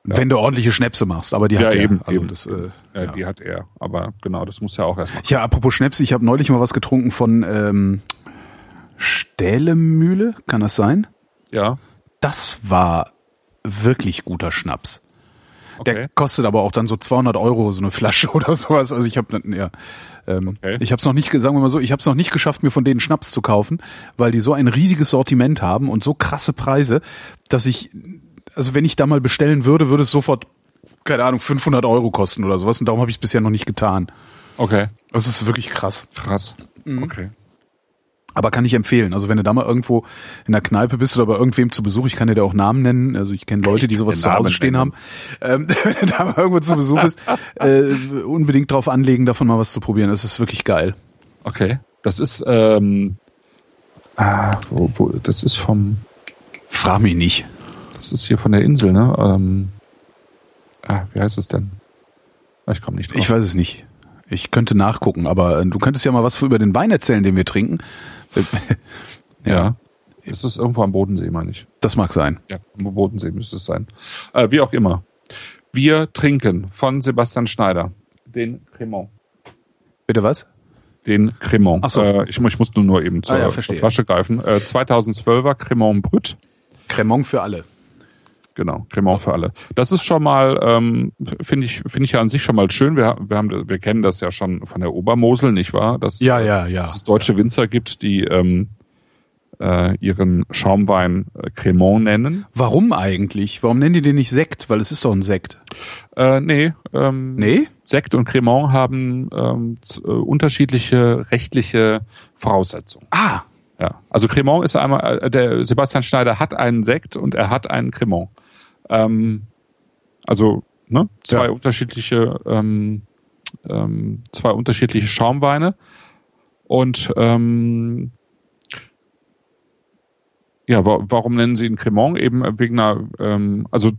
Ja. Wenn du ordentliche Schnäpse machst, aber die ja, hat er. Eben, also eben. Das, äh, ja, ja, die hat er. Aber genau, das muss ja auch erstmal. Ja, apropos Schnäpse, ich habe neulich mal was getrunken von ähm, Stählemühle, kann das sein? Ja. Das war wirklich guter Schnaps. Okay. Der kostet aber auch dann so 200 Euro so eine Flasche oder sowas. Also ich habe ja, ähm, okay. ich habe es noch nicht, sagen wir mal so, ich habe es noch nicht geschafft, mir von denen Schnaps zu kaufen, weil die so ein riesiges Sortiment haben und so krasse Preise, dass ich, also wenn ich da mal bestellen würde, würde es sofort keine Ahnung 500 Euro kosten oder sowas und darum habe ich es bisher noch nicht getan. Okay. Das ist wirklich krass. Krass. Mhm. Okay. Aber kann ich empfehlen. Also wenn du da mal irgendwo in der Kneipe bist oder bei irgendwem zu Besuch, ich kann dir da auch Namen nennen. Also ich kenne Leute, die sowas zu Hause stehen haben. Ähm, wenn du da mal irgendwo zu Besuch bist, äh, unbedingt drauf anlegen, davon mal was zu probieren. Das ist wirklich geil. Okay. Das ist, ähm, ah, wo, wo, das ist vom. Frag mich nicht. Das ist hier von der Insel, ne? Ähm, ah, wie heißt es denn? Ah, ich komme nicht drauf. Ich weiß es nicht. Ich könnte nachgucken, aber äh, du könntest ja mal was über den Wein erzählen, den wir trinken. ja. Ist es irgendwo am Bodensee, meine ich. Das mag sein. Ja, am Bodensee müsste es sein. Äh, wie auch immer. Wir trinken von Sebastian Schneider den Cremant. Bitte was? Den Cremant. Ach so. Äh, ich, ich muss nur eben zur, ah, ja, zur Flasche greifen. Äh, 2012er Cremant Brut. Cremant für alle. Genau, Cremant so. für alle. Das ist schon mal, ähm, finde ich, finde ich ja an sich schon mal schön. Wir, wir haben, wir kennen das ja schon von der Obermosel, nicht wahr? Dass, ja, ja, ja. Dass es deutsche Winzer gibt, die ähm, äh, ihren Schaumwein äh, Cremant nennen. Warum eigentlich? Warum nennen die den nicht Sekt? Weil es ist doch ein Sekt. Äh, nee. Ähm, nee? Sekt und Cremant haben ähm, äh, unterschiedliche rechtliche Voraussetzungen. Ah. Ja. Also Cremant ist einmal, äh, der Sebastian Schneider hat einen Sekt und er hat einen Cremant. Ähm, also ne, zwei ja. unterschiedliche ähm, ähm, zwei unterschiedliche Schaumweine und ähm, ja, wa warum nennen sie ihn Cremant? Eben wegen einer, ähm, also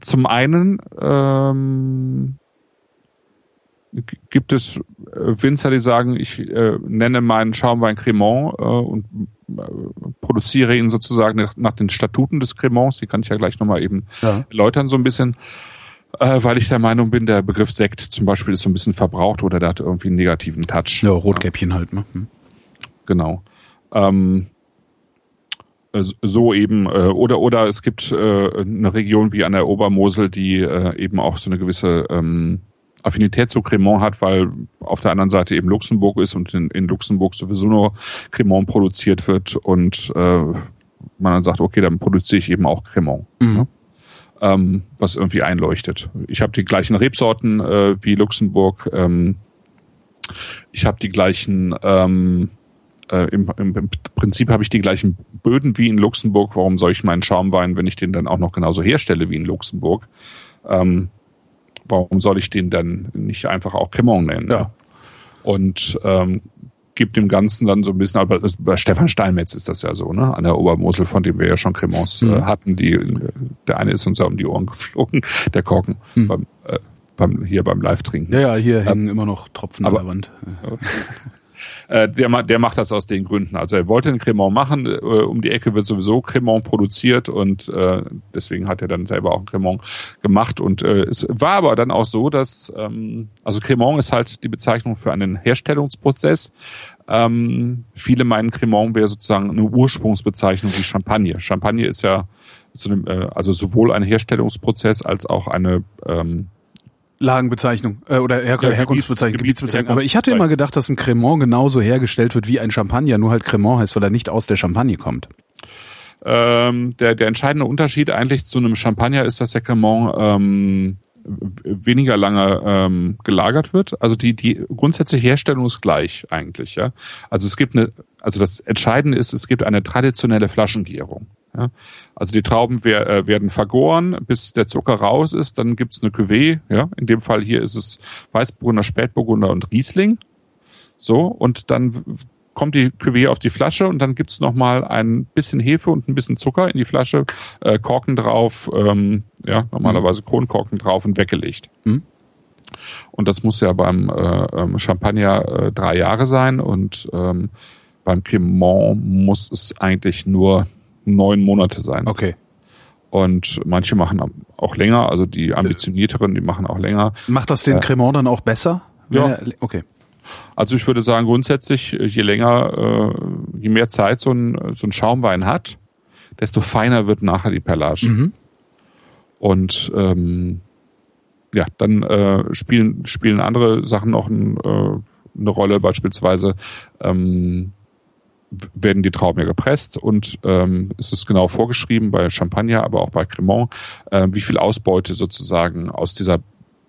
zum einen ähm, gibt es äh, Winzer, die sagen, ich äh, nenne meinen Schaumwein Cremant äh, und produziere ihn sozusagen nach, nach, den Statuten des Cremants. Die kann ich ja gleich nochmal eben ja. erläutern so ein bisschen. Äh, weil ich der Meinung bin, der Begriff Sekt zum Beispiel ist so ein bisschen verbraucht oder der hat irgendwie einen negativen Touch. Ja, Rotkäppchen ja. halt, ne? Hm. Genau. Ähm, äh, so eben äh, oder oder es gibt äh, eine Region wie an der Obermosel, die äh, eben auch so eine gewisse ähm, Affinität zu Cremant hat, weil auf der anderen Seite eben Luxemburg ist und in, in Luxemburg sowieso nur Cremant produziert wird und äh, man dann sagt, okay, dann produziere ich eben auch Cremant. Mhm. Ne? Ähm, was irgendwie einleuchtet. Ich habe die gleichen Rebsorten äh, wie Luxemburg. Ähm, ich habe die gleichen, ähm, äh, im, im, Prinzip habe ich die gleichen Böden wie in Luxemburg. Warum soll ich meinen Schaumwein, wenn ich den dann auch noch genauso herstelle wie in Luxemburg? Ähm, warum soll ich den dann nicht einfach auch Cremant nennen? Ja. und ähm, gibt dem Ganzen dann so ein bisschen, aber bei Stefan Steinmetz ist das ja so, ne? An der Obermosel, von dem wir ja schon Cremants äh, Mhm. hatten, die der eine ist uns ja um die Ohren geflogen, der Korken Mhm. beim, äh, beim hier beim Live-Trinken. Ja, ja, hier hängen immer noch Tropfen aber- an der Wand. Äh, der, der macht das aus den Gründen. Also er wollte einen Cremant machen, äh, um die Ecke wird sowieso Cremant produziert und äh, deswegen hat er dann selber auch einen Cremant gemacht. Und äh, es war aber dann auch so, dass, ähm, also Cremant ist halt die Bezeichnung für einen Herstellungsprozess. Ähm, viele meinen, Cremant wäre sozusagen eine Ursprungsbezeichnung wie Champagner. Champagner ist ja zu einem, äh, also sowohl ein Herstellungsprozess als auch eine ähm, Lagenbezeichnung äh, oder Her Ja, Herkunftsbezeichnung, Gebiets- Gebietsbezeichnung. Aber ich hatte immer gedacht, dass ein Cremant genauso hergestellt wird wie ein Champagner, nur halt Cremant heißt, weil er nicht aus der Champagne kommt. Ähm, der, der entscheidende Unterschied eigentlich zu einem Champagner ist, dass der Cremant ähm, weniger lange ähm, gelagert wird. Also die, die grundsätzliche Herstellung ist gleich eigentlich, ja. Also es gibt eine, also das Entscheidende ist, es gibt eine traditionelle Flaschengärung. Ja? Also die Trauben äh, werden vergoren, bis der Zucker raus ist, dann gibt's eine Cuvée, ja. In dem Fall hier ist es Weißburgunder, Spätburgunder und Riesling. So, und dann kommt die Cuvée auf die Flasche und dann gibt's noch mal ein bisschen Hefe und ein bisschen Zucker in die Flasche, äh, Korken drauf, ähm, ja, normalerweise Kronkorken drauf und weggelegt. Mhm. Und das muss ja beim äh, ähm, Champagner äh, drei Jahre sein und ähm, beim Cremant muss es eigentlich nur neun Monate sein. Okay. Und manche machen auch länger, also die ambitionierteren, die machen auch länger. Macht das den Ja. Cremant dann auch besser? Ja. er- okay. Also ich würde sagen, grundsätzlich, äh, je länger, äh, je mehr Zeit so ein, so ein Schaumwein hat, desto feiner wird nachher die Perlage. Mhm. Und ähm, ja, dann äh, spielen, spielen andere Sachen noch ein, äh, eine Rolle, beispielsweise ähm, werden die Trauben ja gepresst und ähm, es ist genau vorgeschrieben bei Champagner, aber auch bei Cremant, äh, wie viel Ausbeute sozusagen aus dieser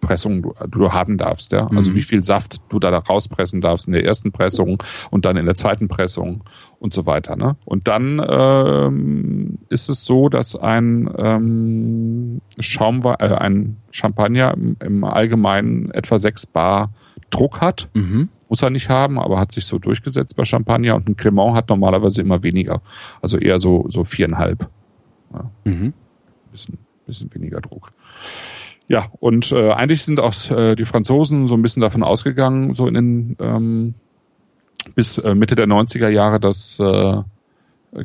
Pressung du, du haben darfst, ja. Also Mhm. wie viel Saft du da rauspressen darfst in der ersten Pressung und dann in der zweiten Pressung und so weiter. Ne? Und dann ähm, ist es so, dass ein ähm, Schaumwein, äh, ein Champagner im, im Allgemeinen etwa sechs Bar Druck hat. Mhm. Muss er nicht haben, aber hat sich so durchgesetzt bei Champagner und ein Cremant hat normalerweise immer weniger. Also eher so, so viereinhalb. Mhm. Bisschen, bisschen weniger Druck. Ja, und äh, eigentlich sind auch äh, die Franzosen so ein bisschen davon ausgegangen, so in den ähm, bis äh, Mitte der 90er Jahre, dass äh,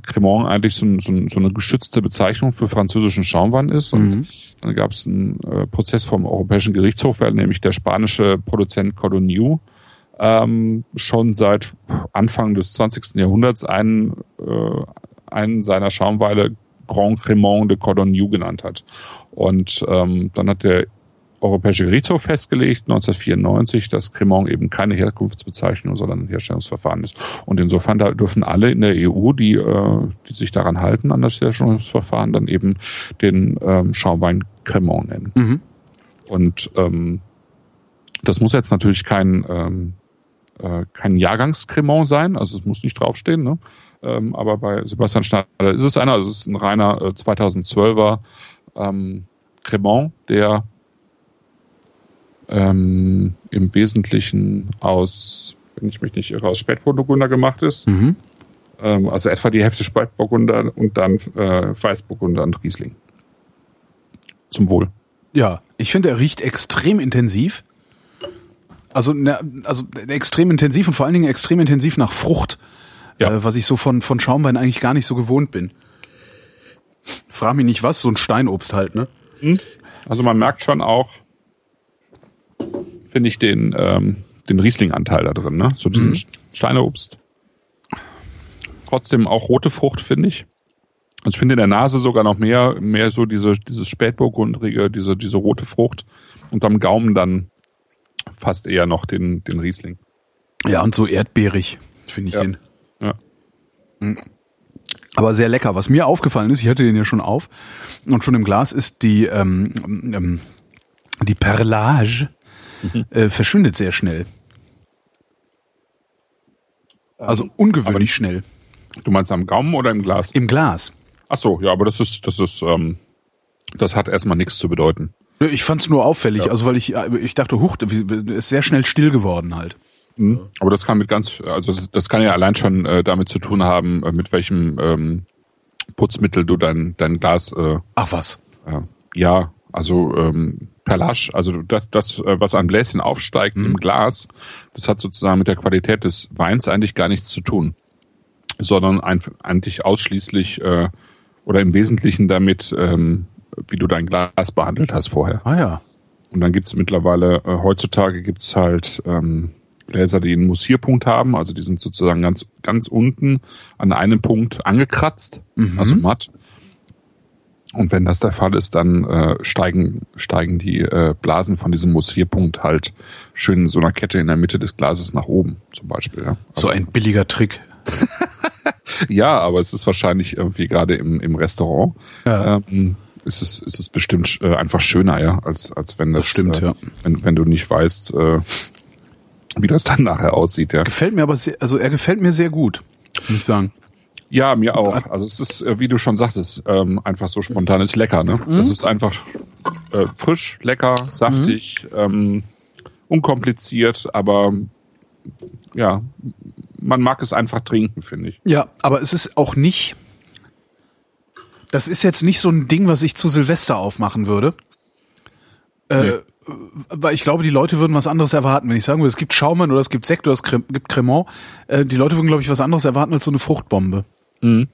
Cremant eigentlich so, so, so eine geschützte Bezeichnung für französischen Schaumwein ist. Und Mhm. dann gab es einen äh, Prozess vom Europäischen Gerichtshof, weil nämlich der spanische Produzent Codogniu ähm, schon seit Anfang des 20. Jahrhunderts einen, äh, einen seiner Schaumweine Grand Cremant de Codogniu genannt hat. Und ähm, dann hat der Europäische Gerichtshof festgelegt, 1994, dass Cremant eben keine Herkunftsbezeichnung, sondern ein Herstellungsverfahren ist. Und insofern dürfen alle in der EU, die, äh, die sich daran halten, an das Herstellungsverfahren, dann eben den ähm, Schaumwein Cremant nennen. Mhm. Und ähm, das muss jetzt natürlich kein, ähm, äh, kein Jahrgangscremant sein, also es muss nicht draufstehen, ne? Ähm, aber bei Sebastian Schneider ist es einer, also es ist ein reiner äh, 2012er ähm, Cremant, der ähm, im Wesentlichen aus, wenn ich mich nicht irre, aus Spätburgunder gemacht ist. Mhm. Ähm, also etwa die Hälfte Spätburgunder und dann äh, Weißburgunder und Riesling. Zum Wohl. Ja, ich finde, er riecht extrem intensiv. Also, ne, also extrem intensiv und vor allen Dingen extrem intensiv nach Frucht. Ja. Äh, was ich so von, von Schaumwein eigentlich gar nicht so gewohnt bin. Frag mich nicht was, so ein Steinobst halt, ne? Also man merkt schon auch, finde ich, den, ähm, den Riesling-Anteil da drin, ne? So diesen Mhm. Steineobst. Trotzdem auch rote Frucht, finde ich. Also ich finde in der Nase sogar noch mehr, mehr so diese, dieses Spätburgundrige, diese, diese rote Frucht. Und am Gaumen dann fast eher noch den, den Riesling. Ja, und so erdbeerig, finde ich Ja. den. Ja. Aber sehr lecker. Was mir aufgefallen ist, ich hatte den ja schon auf und schon im Glas ist die ähm, ähm, die Perlage äh, verschwindet sehr schnell. Also ungewöhnlich schnell Du meinst am Gaumen oder im Glas? im Glas. Ach so, ja, aber das ist, das ist, ähm, das hat erstmal nichts zu bedeuten. Ich fand's nur auffällig, Ja. also weil ich ich dachte, huch, ist sehr schnell still geworden halt. Mhm. Aber das kann mit ganz, also das kann ja allein schon äh, damit zu tun haben, äh, mit welchem ähm, Putzmittel du dein, dein Glas. Äh, Ach was. Äh, ja, also ähm, Perlasch, also das, das, äh, was an Bläschen aufsteigt mhm. im Glas, das hat sozusagen mit der Qualität des Weins eigentlich gar nichts zu tun, sondern ein, eigentlich ausschließlich äh, oder im Wesentlichen damit, ähm, wie du dein Glas behandelt hast vorher. Ah ja. Und dann gibt's mittlerweile, äh, heutzutage gibt's halt ähm, Gläser, die einen Mussierpunkt haben, also die sind sozusagen ganz, ganz unten an einem Punkt angekratzt, mhm. also matt. Und wenn das der Fall ist, dann äh, steigen, steigen die äh, Blasen von diesem Mussierpunkt halt schön in so einer Kette in der Mitte des Glases nach oben, zum Beispiel. Ja. So ein billiger Trick. ja, aber es ist wahrscheinlich irgendwie gerade im, im Restaurant. Ja. Ähm, ist es, ist es bestimmt äh, einfach schöner, ja, als, als wenn das, das stimmt, äh, ja. wenn, wenn du nicht weißt, äh, wie das dann nachher aussieht, ja. Gefällt mir aber sehr, also er gefällt mir sehr gut, muss ich sagen. Ja, mir auch. Also es ist, äh, wie du schon sagtest, ähm, einfach so spontan ist lecker, ne? Mhm. Das ist einfach äh, frisch, lecker, saftig, mhm. ähm, unkompliziert, aber ja, man mag es einfach trinken, finde ich. Ja, aber es ist auch nicht. Das ist jetzt nicht so ein Ding, was ich zu Silvester aufmachen würde. Äh, nee weil ich glaube, die Leute würden was anderes erwarten. Wenn ich sagen würde, es gibt Schaumann oder es gibt Sekt oder es gibt Cremant, äh, die Leute würden, glaube ich, was anderes erwarten als so eine Fruchtbombe. Mhm.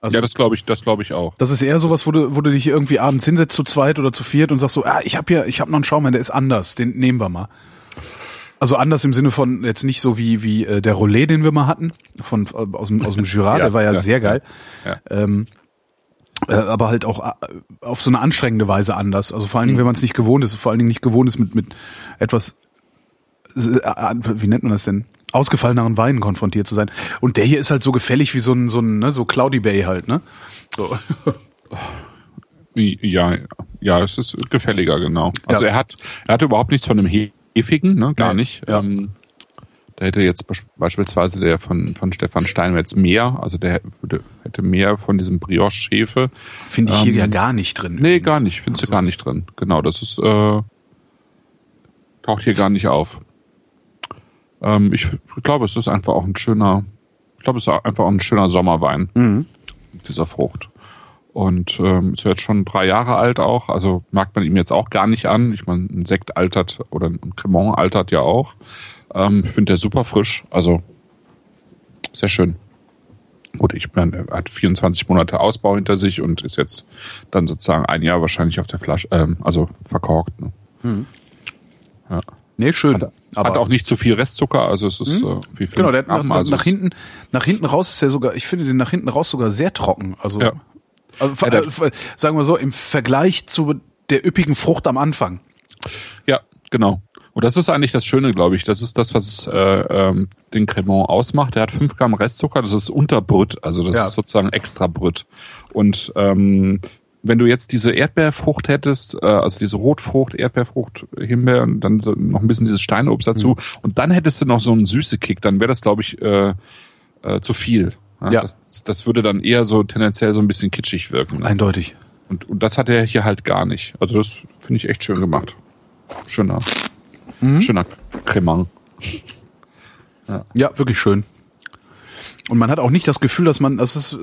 Also, ja, das glaube ich, das glaube ich auch. Das ist eher sowas, wo du, wo du dich irgendwie abends hinsetzt zu zweit oder zu viert und sagst so, ah, ich habe hier, ich habe noch einen Schaumann, der ist anders, den nehmen wir mal. Also anders im Sinne von jetzt nicht so wie wie äh, der Rollet, den wir mal hatten von äh, aus dem aus dem Jura, ja, der war ja, ja sehr geil. Ja, ähm, äh, aber halt auch äh, auf so eine anstrengende Weise anders. Also vor allen Dingen, mhm. wenn man es nicht gewohnt ist, vor allen Dingen nicht gewohnt ist mit mit etwas äh, wie nennt man das denn? ausgefalleneren Weinen konfrontiert zu sein. Und der hier ist halt so gefällig wie so ein, so ein, ne, so Cloudy Bay halt, ne? So. Ja, ja, es ist gefälliger, genau. Also ja. er hat, er hatte überhaupt nichts von einem Hefigen, ne? Gar ja, nicht. Ja. Ähm, da hätte jetzt beispielsweise der von, von Stefan Steinmetz mehr, also der hätte mehr von diesem Brioche-Hefe. Finde ich hier ähm, ja gar nicht drin. Nee, übrigens. gar nicht. Findest also. du gar nicht drin. Genau, das ist, äh, taucht hier gar nicht auf. Ähm, ich glaube, es ist einfach auch ein schöner, ich glaube, es ist einfach auch ein schöner Sommerwein. Mhm. Dieser Frucht. Und ähm, ist jetzt schon drei Jahre alt auch, also merkt man ihm jetzt auch gar nicht an. Ich meine, ein Sekt altert oder ein Cremant altert ja auch. Ähm, ich finde der super frisch, also sehr schön. Gut, ich meine, er hat 24 Monate Ausbau hinter sich und ist jetzt dann sozusagen ein Jahr wahrscheinlich auf der Flasche, ähm, also verkorkt. Ne? Hm. Ja. Nee, schön. Hat, hat auch nicht zu viel Restzucker, also es ist hm? äh, wie viel Genau, der Gramm, nach, also nach hinten, nach hinten raus ist er sogar, ich finde den nach hinten raus sogar sehr trocken. Also, ja. also ja, äh, sagen wir so, im Vergleich zu der üppigen Frucht am Anfang. Ja, genau. Und das ist eigentlich das Schöne, glaube ich. Das ist das, was äh, ähm, den Cremant ausmacht. Der hat fünf Gramm Restzucker, das ist Unterbrüt, also das ja. ist sozusagen extra Brüt. Und ähm, wenn du jetzt diese Erdbeerfrucht hättest, äh, also diese Rotfrucht, Erdbeerfrucht, Himbeer und dann so noch ein bisschen dieses Steinobst dazu mhm. und dann hättest du noch so einen süße Kick, dann wäre das, glaube ich, äh, äh, zu viel. Ja. ja. Das, das, würde dann eher so tendenziell so ein bisschen kitschig wirken. Ne? Eindeutig. Und, und das hat er hier halt gar nicht. Also das finde ich echt schön gemacht. Schöner, mhm. schöner Cremant. Ja. ja, wirklich schön. Und man hat auch nicht das Gefühl, dass man, das ist,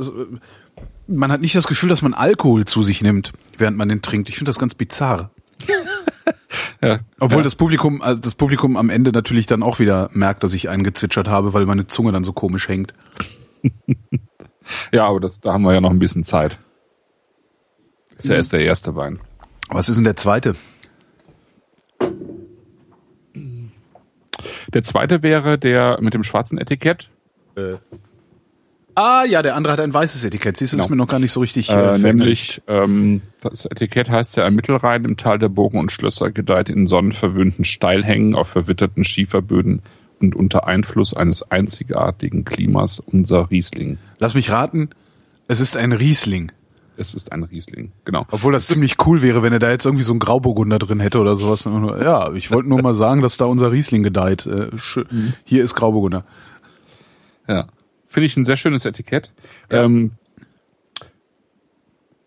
man hat nicht das Gefühl, dass man Alkohol zu sich nimmt, während man den trinkt. Ich finde das ganz bizarr. ja, Obwohl ja. das Publikum, also das Publikum am Ende natürlich dann auch wieder merkt, dass ich einen gezwitschert habe, weil meine Zunge dann so komisch hängt. ja, aber das, da haben wir ja noch ein bisschen Zeit. Ist ja erst der erste Wein. Was ist denn der zweite? Der zweite wäre der mit dem schwarzen Etikett. Äh. Ah ja, der andere hat ein weißes Etikett. Siehst du, genau. ist mir noch gar nicht so richtig. Äh, äh nämlich, ähm, das Etikett heißt ja, ein Mittelrhein im Tal der Burgen und Schlösser gedeiht in sonnenverwöhnten Steilhängen auf verwitterten Schieferböden und unter Einfluss eines einzigartigen Klimas unser Riesling. Lass mich raten, es ist ein Riesling. Es ist ein Riesling, genau. Obwohl das, das ziemlich cool wäre, wenn er da jetzt irgendwie so ein Grauburgunder drin hätte oder sowas. Ja, ich wollte nur mal sagen, dass da unser Riesling gedeiht. Äh. Hier ist Grauburgunder. Ja. Finde ich ein sehr schönes Etikett. Ja. Ähm,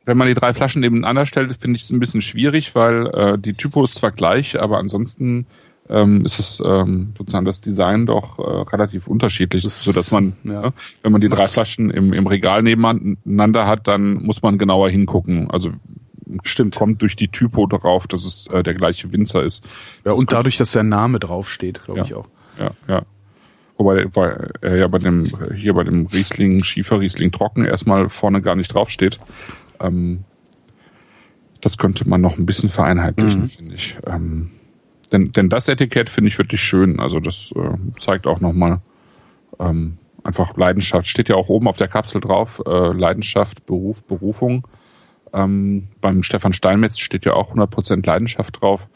wenn man die drei Flaschen nebeneinander stellt, finde ich es ein bisschen schwierig, weil äh, die Typo ist zwar gleich, aber ansonsten ähm, ist es ähm, sozusagen das Design doch äh, relativ unterschiedlich, so dass man, ja. ne, wenn man die drei Flaschen im, im Regal nebeneinander hat, dann muss man genauer hingucken. Also Stimmt. kommt durch die Typo drauf, dass es äh, der gleiche Winzer ist. Ja, Das und dadurch, dass der Name draufsteht, glaube Ja. ich auch. Ja, ja. Wobei, weil er ja bei dem, hier bei dem Riesling, Schiefer Riesling trocken erstmal vorne gar nicht draufsteht. Ähm, das könnte man noch ein bisschen vereinheitlichen, Mhm. finde ich. Ähm, denn, denn das Etikett finde ich wirklich schön. Also das äh, zeigt auch nochmal ähm, einfach Leidenschaft. Steht ja auch oben auf der Kapsel drauf, äh, Leidenschaft, Beruf, Berufung. Ähm, beim Stefan Steinmetz steht ja auch 100% Leidenschaft drauf.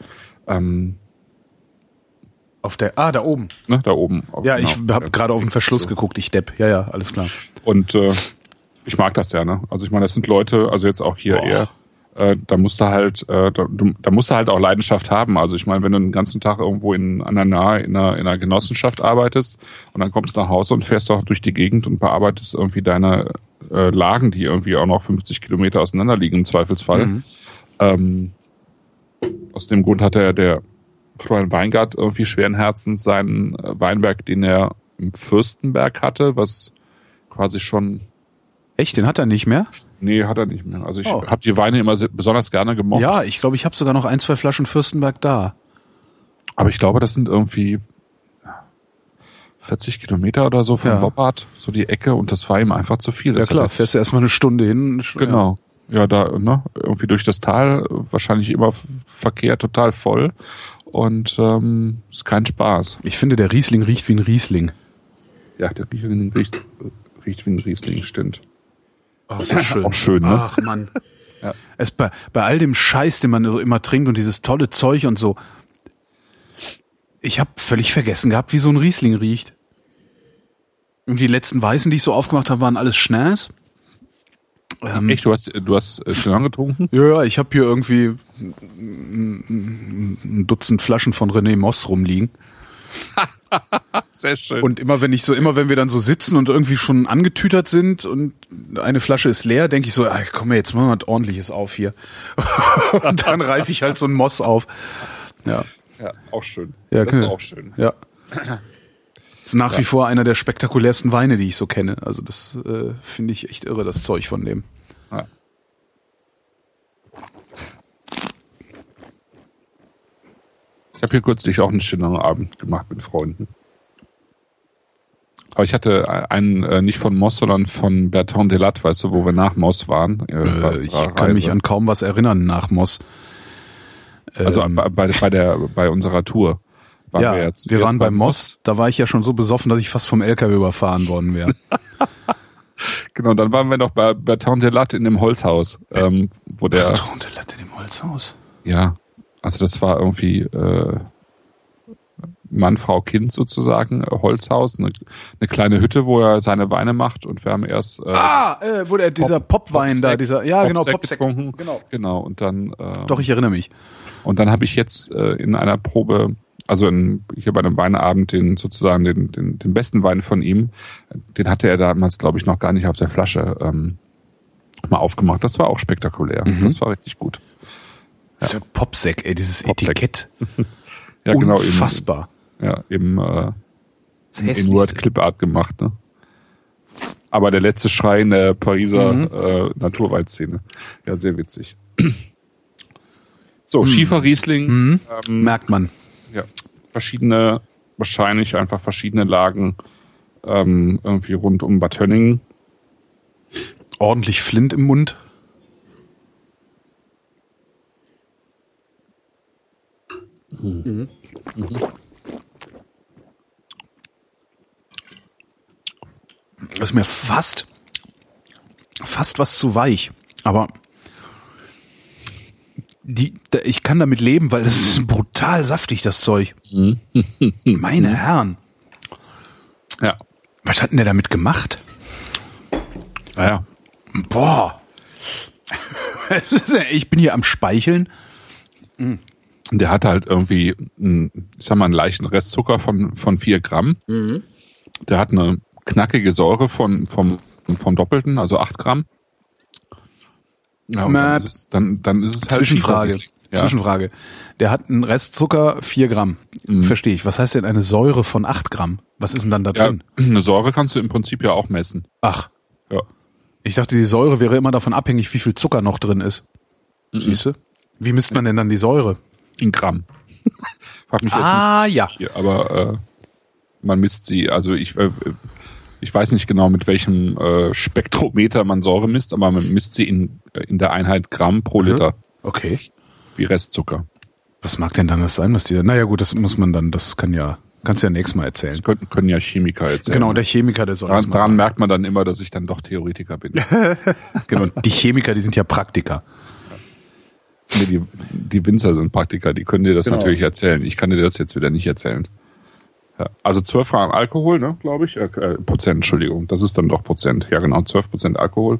Ähm, Auf der, ah, da oben. ne, da oben. Ja, Genau. ich habe gerade auf den Verschluss So. geguckt, ich Depp. Ja, ja, alles klar. Und äh, ich mag das ja, ne? Also ich meine, das sind Leute, also jetzt auch hier Boah. eher, äh, da musst du halt, äh, da, da musst du halt auch Leidenschaft haben. Also ich meine, wenn du den ganzen Tag irgendwo in an der Nahe in einer, in einer Genossenschaft arbeitest und dann kommst du nach Hause und fährst auch durch die Gegend und bearbeitest irgendwie deine äh, Lagen, die irgendwie auch noch 50 Kilometer auseinander liegen im Zweifelsfall. Mhm. Ähm, aus dem Grund hat er der Florian Weingart irgendwie schweren Herzens seinen äh, Weinberg, den er im Fürstenberg hatte, was quasi schon Echt, den hat er nicht mehr? Nee, hat er nicht mehr. Also ich Oh. habe die Weine immer besonders gerne gemocht. Ja, ich glaube, ich habe sogar noch ein, zwei Flaschen Fürstenberg da. Aber ich glaube, das sind irgendwie 40 Kilometer oder so von Ja. Boppard, so die Ecke. Und das war ihm einfach zu viel. Ja Das klar, hat er- fährst du erstmal eine Stunde hin. Genau. Ja, da, ne, irgendwie durch das Tal, wahrscheinlich immer Verkehr total voll. Und ähm, ist kein Spaß. Ich finde, der Riesling riecht wie ein Riesling. Ja, der Riesling riecht, riecht wie ein Riesling, stimmt. Oh, ist das schön. Auch schön, ne? Ach, Mann. Ja. Es bei, bei all dem Scheiß, den man so immer trinkt und dieses tolle Zeug und so. Ich habe völlig vergessen gehabt, wie so ein Riesling riecht. Und die letzten Weißen, die ich so aufgemacht habe, waren alles Schnäs. Ähm, Echt, du hast, du hast äh, schon getrunken? Ja, ja, ich habe hier irgendwie ein ein Dutzend Flaschen von René Moss rumliegen. Sehr schön. Und immer wenn ich so, immer wenn wir dann so sitzen und irgendwie schon angetütert sind und eine Flasche ist leer, denke ich so, ey, komm jetzt mal was ordentliches auf hier. und dann reiß ich halt so ein Moss auf. Ja, ja, auch schön. Ja, das ist auch schön. ja. Ist nach wie vor einer der spektakulärsten Weine, die ich so kenne. Also das äh, finde ich echt irre, das Zeug von dem. Ja. Ich habe hier kürzlich auch einen schönen Abend gemacht mit Freunden. Aber ich hatte einen äh, nicht von Moss, sondern von Bertrand Delat, weißt du, wo wir nach Moss waren. Äh, Äh, ich kann mich an kaum was erinnern nach Moss. also Ähm, bei, bei, der bei unserer Tour waren ja, wir wir, jetzt. waren bei Moss, da war ich ja schon so besoffen, dass ich fast vom LKW überfahren worden wäre. Genau, dann waren wir noch bei Bertrand Delat in dem Holzhaus, ähm, wo der Und der Latte im Holzhaus. Ja, also das war irgendwie äh, Mann, Frau, Kind sozusagen, äh, Holzhaus, eine, eine kleine Hütte, wo er seine Weine macht und wir haben erst äh, Ah, äh, wo der dieser Popwein da, Popsec- dieser, ja genau, Popsec Popsec. getrunken. Genau. Genau, und dann äh, Doch, ich erinnere mich. und dann habe ich jetzt äh, in einer Probe, also in, hier bei einem Weinabend, den sozusagen den, den, den besten Wein von ihm, den hatte er damals, glaube ich, noch gar nicht auf der Flasche ähm, mal aufgemacht. Das war auch spektakulär. Mhm. Das war richtig gut. Ja. Popsec, ey, dieses Popsec. Etikett. Ja, genau. Unfassbar. Im, ja, im äh, in. Word Clip Art gemacht, ne? Aber der letzte Schrei in der Pariser Mhm. äh, Naturweinszene. Ja, sehr witzig. So, Mhm. Schiefer Riesling, ähm, Merkt man. ja, verschiedene, wahrscheinlich einfach verschiedene Lagen ähm, irgendwie rund um Bad Hönningen. Ordentlich Flint im Mund. Das ist mir fast, fast was zu weich. Aber die, da- ich kann damit leben, weil das ist brutal saftig, das Zeug. Meine Herren. Ja, Was hat denn der damit gemacht? Boah. Ist ja- ich bin hier am Speicheln. Der hatte halt irgendwie, einen, ich sag mal, einen leichten Restzucker von, von vier Gramm. Mhm. Der hat eine knackige Säure von, vom, vom Doppelten, also acht Gramm. Ja, Na, dann ist es, dann, dann ist es halt Zwischenfrage. Ja. Zwischenfrage. Der hat einen Restzucker 4 Gramm. Mhm. Verstehe ich. Was heißt denn eine Säure von 8 Gramm? Was ist denn dann da Ja, drin? eine Säure kannst du im Prinzip ja auch messen. Ach, Ja. ich dachte, die Säure wäre immer davon abhängig, wie viel Zucker noch drin ist. Mhm. Siehst du? Wie misst man denn dann die Säure? In Gramm. Frag mich jetzt Ah, ja. nicht, hier, aber äh, man misst sie. Also ich, äh, ich weiß nicht genau, mit welchem äh, Spektrometer man Säure misst, aber man misst sie in, äh, in der Einheit Gramm pro Liter, Okay. wie Restzucker. Was mag denn dann das sein, was die da? Naja, gut, das muss man dann, das kann ja, kannst du ja nächstes Mal erzählen. Das können, können ja Chemiker erzählen. Genau, der Chemiker, der soll das daran, mal daran merkt man dann immer, dass ich dann doch Theoretiker bin. Genau, die Chemiker, die sind ja Praktiker. Nee, die, die Winzer sind Praktiker, die können dir das Genau. natürlich erzählen. Ich kann dir das jetzt wieder nicht erzählen. Ja, also 12 Gramm Alkohol, ne, glaube ich. Äh, äh, Prozent, Entschuldigung. Das ist dann doch Prozent. Ja, genau, 12 Prozent Alkohol.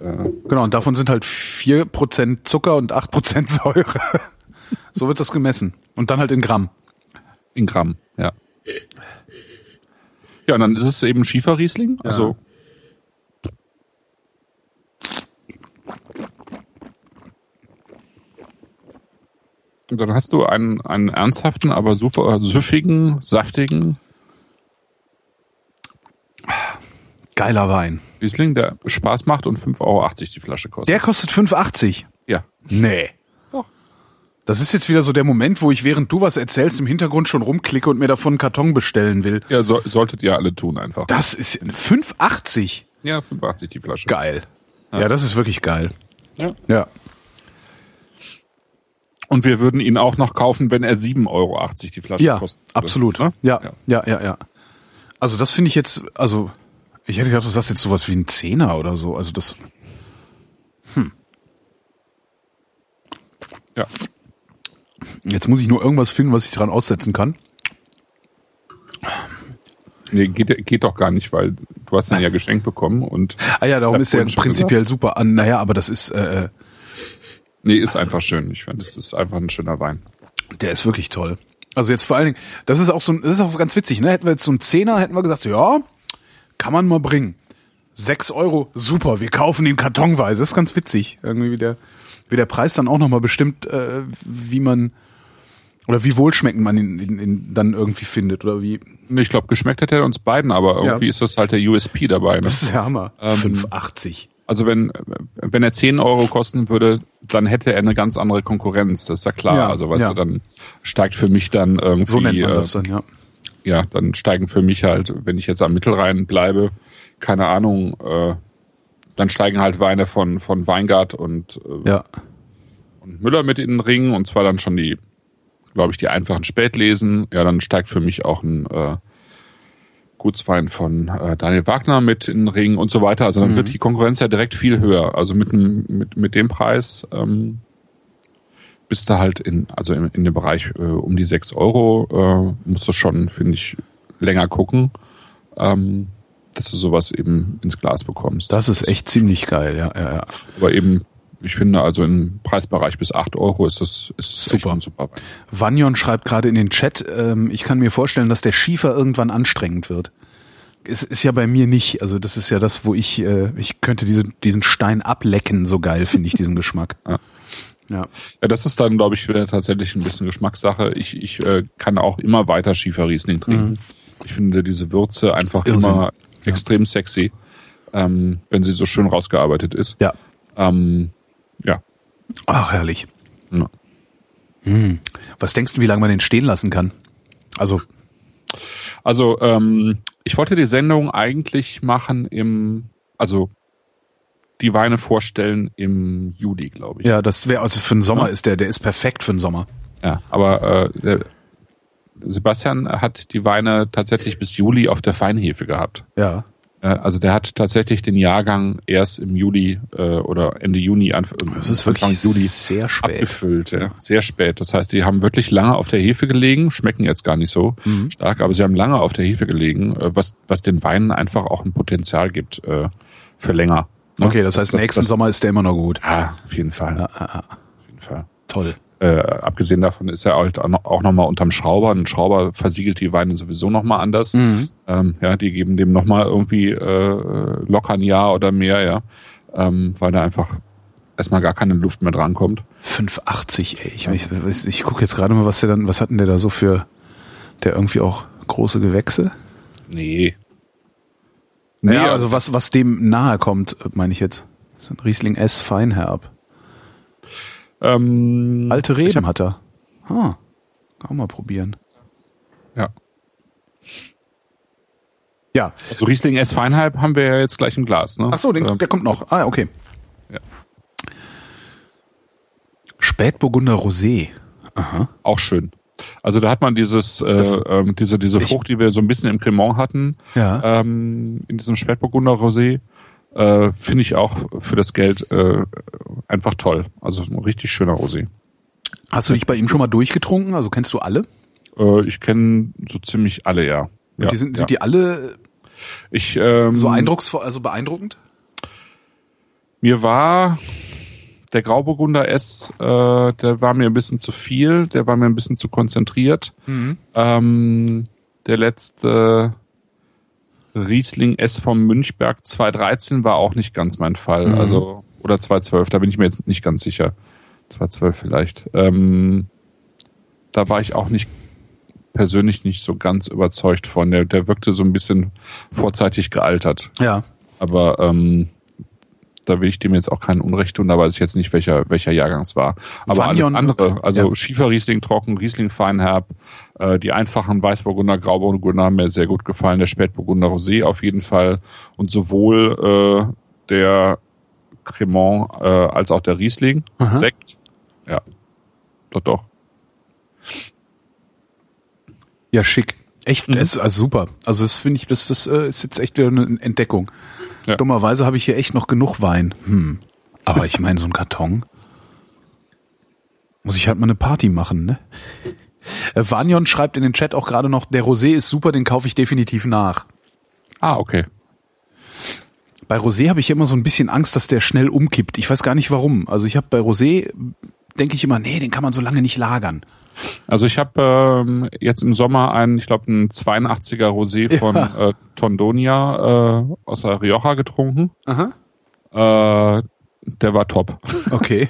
Genau, und davon sind halt 4% Zucker und 8% Säure. so wird das gemessen. Und dann halt in Gramm. In Gramm, ja. Ja, und dann ist es eben Schieferriesling. Also Und dann hast du einen, einen ernsthaften, aber super süffigen, saftigen Geiler Wein. Riesling, der Spaß macht und 5,80 Euro die Flasche kostet. Der kostet 5,80. ja. Nee. Doch. Das ist jetzt wieder so der Moment, wo ich während du was erzählst im Hintergrund schon rumklicke und mir davon einen Karton bestellen will. Ja, so, solltet ihr alle tun einfach. Das ist 5,80. Ja, 5,80 die Flasche. Geil. Ja, das ist wirklich geil. Ja. Ja. Und wir würden ihn auch noch kaufen, wenn er 7,80 Euro die Flasche Ja, kostet. absolut. Ne? Ja, ja, ja, ja. Also das finde ich jetzt, also ich hätte gedacht, du sagst jetzt sowas wie ein Zehner oder so. Also das, Ja. jetzt muss ich nur irgendwas finden, was ich dran aussetzen kann. Nee, geht, geht doch gar nicht, weil du hast ihn ja geschenkt bekommen und. Ah ja, darum ist er prinzipiell gesagt. super an. Naja, aber das ist, äh, Nee, ist einfach schön. Ich finde, es ist einfach ein schöner Wein. der ist wirklich toll. Also jetzt vor allen Dingen, das ist auch so, ein- das ist auch ganz witzig, ne? Hätten wir jetzt so einen Zehner, hätten wir gesagt, ja, kann man mal bringen. Sechs Euro, super, wir kaufen ihn kartonweise. Das ist ganz witzig. Irgendwie wie der, wie der Preis dann auch nochmal bestimmt, äh, wie man, oder wie wohlschmeckend man ihn, ihn, ihn dann irgendwie findet, oder wie. Ich glaube, geschmeckt hat er uns beiden, aber irgendwie Ja. ist das halt der USP dabei. Ne? Das ist der Hammer. Ähm, 5,80. Also wenn, wenn er 10 Euro kosten würde, dann hätte er eine ganz andere Konkurrenz, das ist ja klar. Ja, also weißt ja. du, dann steigt für mich dann irgendwie, So nennt man äh, das dann, ja. ja, dann steigen für mich halt, wenn ich jetzt am Mittelrhein bleibe, keine Ahnung, äh, dann steigen halt Weine von, von Weingart und, äh, Ja. und Müller mit in den Ring und zwar dann schon die, glaube ich, die einfachen Spätlesen. Ja, dann steigt für mich auch ein äh, Gutswein von äh, Daniel Wagner mit in den Ring und so weiter. Also dann wird die Konkurrenz ja direkt viel höher. Also mit, einem- mit, mit dem Preis ähm, bist du halt in, also in, in dem Bereich äh, um die 6 Euro, äh, musst du schon, finde ich, länger gucken, ähm, dass du sowas eben ins Glas bekommst. Das ist echt ziemlich geil, ja, ja, ja. Aber eben, ich finde, also im Preisbereich bis 8 Euro ist das ist Super. super Wein. Vanyon schreibt gerade in den Chat, ähm, ich kann mir vorstellen, dass der Schiefer irgendwann anstrengend wird. Es ist ja bei mir nicht. Also das ist ja das, wo ich, äh, ich könnte diesen, diesen Stein ablecken, so geil finde ich diesen Geschmack. Ja. Ja. Ja, das ist dann, glaube ich, wieder tatsächlich ein bisschen Geschmackssache. Ich, ich äh, kann auch immer weiter Schieferriesling trinken. Ich finde diese Würze einfach Irrsinn. immer extrem sexy, ähm, wenn sie so schön rausgearbeitet ist. Ja. Ähm, ja. Ach, herrlich. ja. Was denkst du, wie lange man den stehen lassen kann? Also, Also, ähm, ich wollte die Sendung eigentlich machen im, also die Weine vorstellen im Juli, glaube ich. ja, das wäre, also für den Sommer Ja. ist der, der ist perfekt für den Sommer. Ja, aber äh, der Sebastian hat die Weine tatsächlich bis Juli auf der Feinhefe gehabt. Ja. Äh, Also der hat tatsächlich den Jahrgang erst im Juli äh, oder Ende Juni, Anf Das ist Anfang wirklich Juli sehr spät. abgefüllt. Ja. Sehr spät. Das heißt, die haben wirklich lange auf der Hefe gelegen, schmecken jetzt gar nicht so Mhm. stark, aber sie haben lange auf der Hefe gelegen, äh, was, was den Weinen einfach auch ein Potenzial gibt äh, für länger. Ne? Okay, das heißt, nächsten das, Sommer ist der immer noch gut. Ja, auf jeden Fall. Ja, ja, ja. Auf jeden Fall. Toll. Äh, abgesehen davon ist er halt auch noch- auch nochmal unterm Schrauber. Ein Schrauber versiegelt die Weine sowieso nochmal anders. Mhm. Ähm, ja, die geben dem nochmal irgendwie äh, locker ein Jahr oder mehr, ja. Ähm, weil da einfach erstmal gar keine Luft mehr drankommt. 580, ey. Ich, ich, ich, ich gucke jetzt gerade mal, was der dann, was hat denn der da so für, der irgendwie auch große Gewächse? Nee. Nee, naja, also was, was dem nahe kommt, meine ich jetzt. Das ist ein Riesling S Feinherb. Ähm, Alte Reben hab, hat er. Ah, auch mal probieren. Ja. Ja. Also Riesling S Feinhalb haben wir ja jetzt gleich im Glas, ne? Ach so, den, der kommt noch. Ah, okay. Ja. Spätburgunder Rosé. Aha. Auch schön. Also da hat man dieses, äh, ähm, diese, diese Frucht, die wir so ein bisschen im Cremant hatten, ja. ähm, in diesem Spätburgunder Rosé, äh, finde ich auch für das Geld äh, einfach toll. Also ein richtig schöner Rosé. Hast du dich bei ihm schon mal durchgetrunken? Also kennst du alle? Äh, ich kenne so ziemlich alle, ja. ja die sind, sind die alle ich, ähm, so eindrucksvoll, also beeindruckend? Mir war der Grauburgunder S, äh, der war mir ein bisschen zu viel, der war mir ein bisschen zu konzentriert. Mhm. Ähm, der letzte Riesling S vom Münchberg 213 war auch nicht ganz mein Fall. Mhm. Also, oder 212, da bin ich mir jetzt nicht ganz sicher. 212 vielleicht. Ähm, da war ich auch nicht persönlich nicht so ganz überzeugt von. Der, der wirkte so ein bisschen vorzeitig gealtert. Ja. Aber ähm, da will ich dem jetzt auch keinen Unrecht tun, da weiß ich jetzt nicht, welcher, welcher Jahrgang es war. Aber Vanion, alles andere, also ja. Schiefer Riesling trocken, Riesling Feinherb, äh, die einfachen Weißburgunder, Grauburgunder haben mir sehr gut gefallen, der Spätburgunder Rosé auf jeden Fall und sowohl äh, der Cremant äh, als auch der Riesling, Aha. Sekt, ja, doch, doch. Ja, schick. Echt, mhm. ist also super. Also das finde ich, das, das äh, ist jetzt echt wieder eine Entdeckung. Ja. Dummerweise habe ich hier echt noch genug Wein. Hm. Aber ich meine, so ein Karton. Muss ich halt mal eine Party machen, ne? Äh, Vanion schreibt in den Chat auch gerade noch, der Rosé ist super, den kaufe ich definitiv nach. Ah, okay. Bei Rosé habe ich immer so ein bisschen Angst, dass der schnell umkippt. Ich weiß gar nicht warum. Also ich habe bei Rosé, denke ich immer, nee, den kann man so lange nicht lagern. Also ich habe ähm, jetzt im Sommer einen, ich glaube, einen 82er Rosé von ja. äh, Tondonia äh, aus der Rioja getrunken. Aha. Äh, der war top. Okay.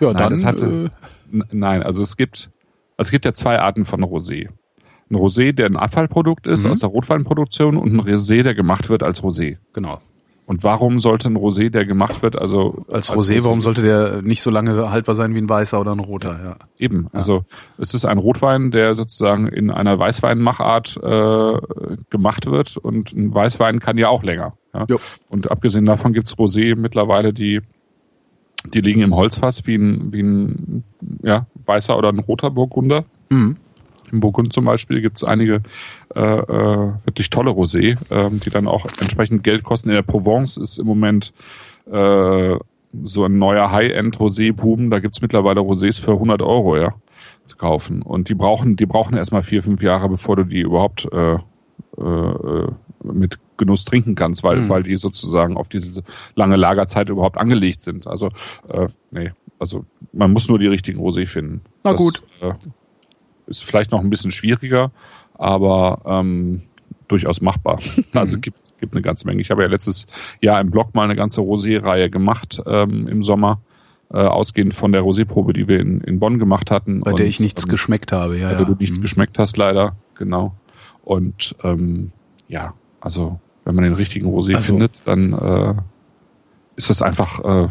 Ja, nein, dann. Das hatte, äh, nein, also es gibt, also es gibt ja zwei Arten von Rosé. Ein Rosé, der ein Abfallprodukt ist mhm. aus der Rotweinproduktion und ein Rosé, der gemacht wird als Rosé. Genau. Und warum sollte ein Rosé, der gemacht wird, also als, als Rosé, Rosé, warum sollte der nicht so lange haltbar sein wie ein weißer oder ein roter? Ja. Eben, ja. also es ist ein Rotwein, der sozusagen in einer Weißweinmachart äh, gemacht wird und ein Weißwein kann ja auch länger. Ja? Und abgesehen davon gibt's Rosé mittlerweile, die die liegen im Holzfass wie ein wie ein ja, weißer oder ein roter Burgunder. Mhm. Im Burgund zum Beispiel gibt es einige wirklich tolle Rosé, äh, die dann auch entsprechend Geld kosten. In der Provence ist im Moment äh, so ein neuer High-End-Rosé-Boom. Da gibt's mittlerweile Rosés für 100 Euro, ja, zu kaufen. Und die brauchen, die brauchen erstmal vier, fünf Jahre, bevor du die überhaupt äh, äh, mit Genuss trinken kannst, weil, mhm. weil die sozusagen auf diese lange Lagerzeit überhaupt angelegt sind. Also, äh, nee, also man muss nur die richtigen Rosé finden. Na das, gut. Äh, ist vielleicht noch ein bisschen schwieriger, aber ähm, durchaus machbar. Also mhm. gibt, gibt eine ganze Menge. Ich habe ja letztes Jahr im Blog mal eine ganze Rosé-Reihe gemacht ähm, im Sommer, äh, ausgehend von der Rosé-Probe, die wir in, in Bonn gemacht hatten. Bei der ich nichts ähm, geschmeckt habe, ja. Bei der du nichts mhm. geschmeckt hast, leider, genau. Und ähm, ja, also wenn man den richtigen Rosé also, findet, dann äh, ist das einfach äh,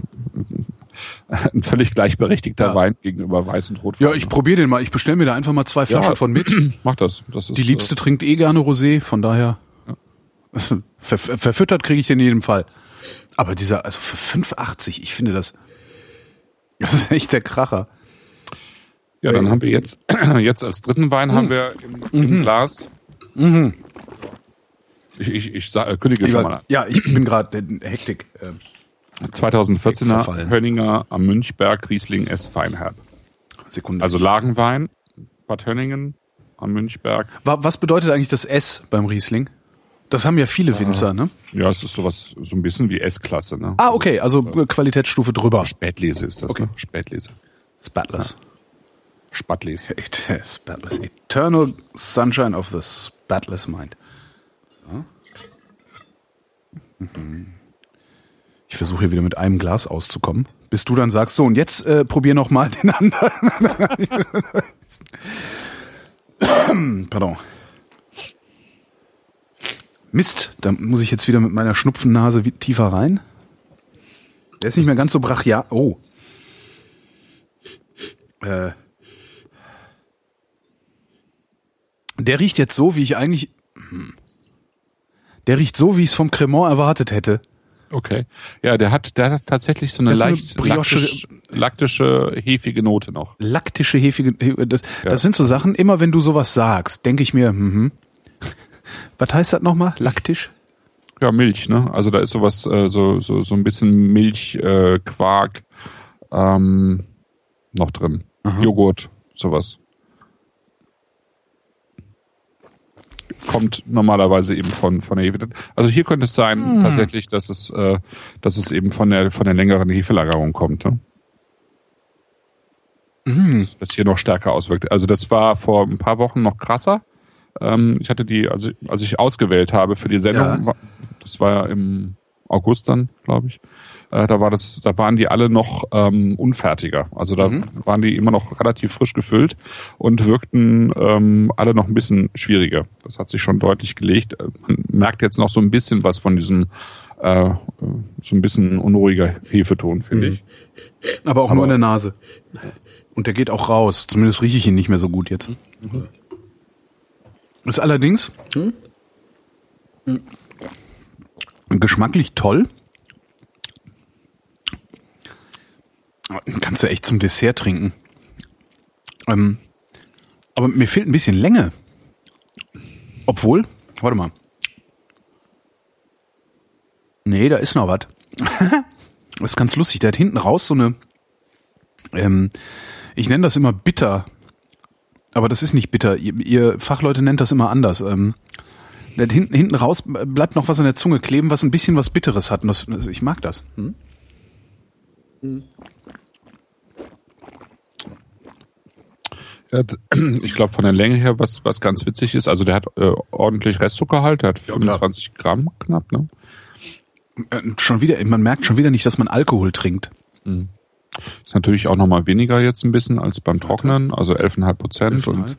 ein völlig gleichberechtigter ja. Wein gegenüber Weiß und Rotwein. Ja, ich probiere den mal. Ich bestelle mir da einfach mal zwei Flaschen ja, von mit. Mach das. das ist, Die Liebste äh, trinkt eh gerne Rosé, von daher ja. ver verfüttert kriege ich den in jedem Fall. Aber dieser, also für 5,80, ich finde das, das ist echt der Kracher. Ja, dann haben wir jetzt, jetzt als dritten Wein mhm. haben wir im, im mhm. Glas. Mhm. Ich, ich, ich sag, kündige ich schon mal an. Ja, ich bin gerade in Hektik. Ähm. 2014er Hönninger am Münchberg Riesling S Feinherb. Sekunde. Also Lagenwein, Bad Hönningen am Münchberg. Was bedeutet eigentlich das S beim Riesling? Das haben ja viele Winzer, ne? Ja, es ist sowas, so ein bisschen wie S-Klasse, ne? Ah, okay, also, also ist, Qualitätsstufe drüber. Spätlese ist das, okay. ne? Spätlese. Spatless. Ja. Spatlese. Spatless. Eternal Sunshine of the Spatless Mind. Ja. Mhm. Ich versuche hier wieder mit einem Glas auszukommen. bis du dann sagst, so und jetzt äh, probier noch mal den anderen. Pardon. Mist, da muss ich jetzt wieder mit meiner Schnupfennase tiefer rein. Der ist nicht mehr ganz so brachial. Oh. Äh. Der riecht jetzt so, wie ich eigentlich. hm. Der riecht so, wie ich es vom Cremant erwartet hätte. Okay. Ja, der hat, der hat tatsächlich so eine Das eine leicht Brioche- laktisch, laktische, hefige Note noch. Laktische hefige. he- Das, Ja. das sind so Sachen, immer wenn du sowas sagst, denke ich mir, mhm. Was heißt das nochmal? Laktisch? Ja, Milch, ne? Also da ist sowas, äh, so, so, so ein bisschen Milch, äh, Quark, ähm, noch drin. Joghurt, sowas. Kommt normalerweise eben von, von der Hefe. Also hier könnte es sein, tatsächlich, dass es, äh, dass es eben von der, von der längeren Hefelagerung kommt, ne? Das hier noch stärker auswirkt. Also das war vor ein paar Wochen noch krasser. Ähm, ich hatte die, also als ich ausgewählt habe für die Sendung, Ja. das war ja im August dann, glaube ich. Äh, da war das, da waren die alle noch ähm, unfertiger. Also da waren die immer noch relativ frisch gefüllt und wirkten ähm, alle noch ein bisschen schwieriger. Das hat sich schon deutlich gelegt. Äh, Man merkt jetzt noch so ein bisschen was von diesem äh, so ein bisschen unruhiger Hefeton, finde ich. Aber auch nur in der Nase. Und der geht auch raus. Zumindest rieche ich ihn nicht mehr so gut jetzt. Ist allerdings geschmacklich toll. Kannst du echt zum Dessert trinken. Ähm, aber mir fehlt ein bisschen Länge. Obwohl, warte mal. Nee, da ist noch was. Das ist ganz lustig. Der hat hinten raus so eine, ähm, ich nenne das immer bitter. Aber das ist nicht bitter. Ihr, ihr Fachleute nennt das immer anders. Ähm, hinten, hinten raus bleibt noch was an der Zunge kleben, was ein bisschen was Bitteres hat. Und das, das, ich mag das. Hm? Ja, Ich glaube von der Länge her, was, was ganz witzig ist, also der hat äh, ordentlich Restzuckerhalt, der hat klar. 25 Gramm knapp, ne? Äh, schon wieder, man merkt schon wieder nicht, dass man Alkohol trinkt. Ist natürlich auch nochmal weniger jetzt ein bisschen als beim Trocknen, also 11,5 Prozent. 11,5, Und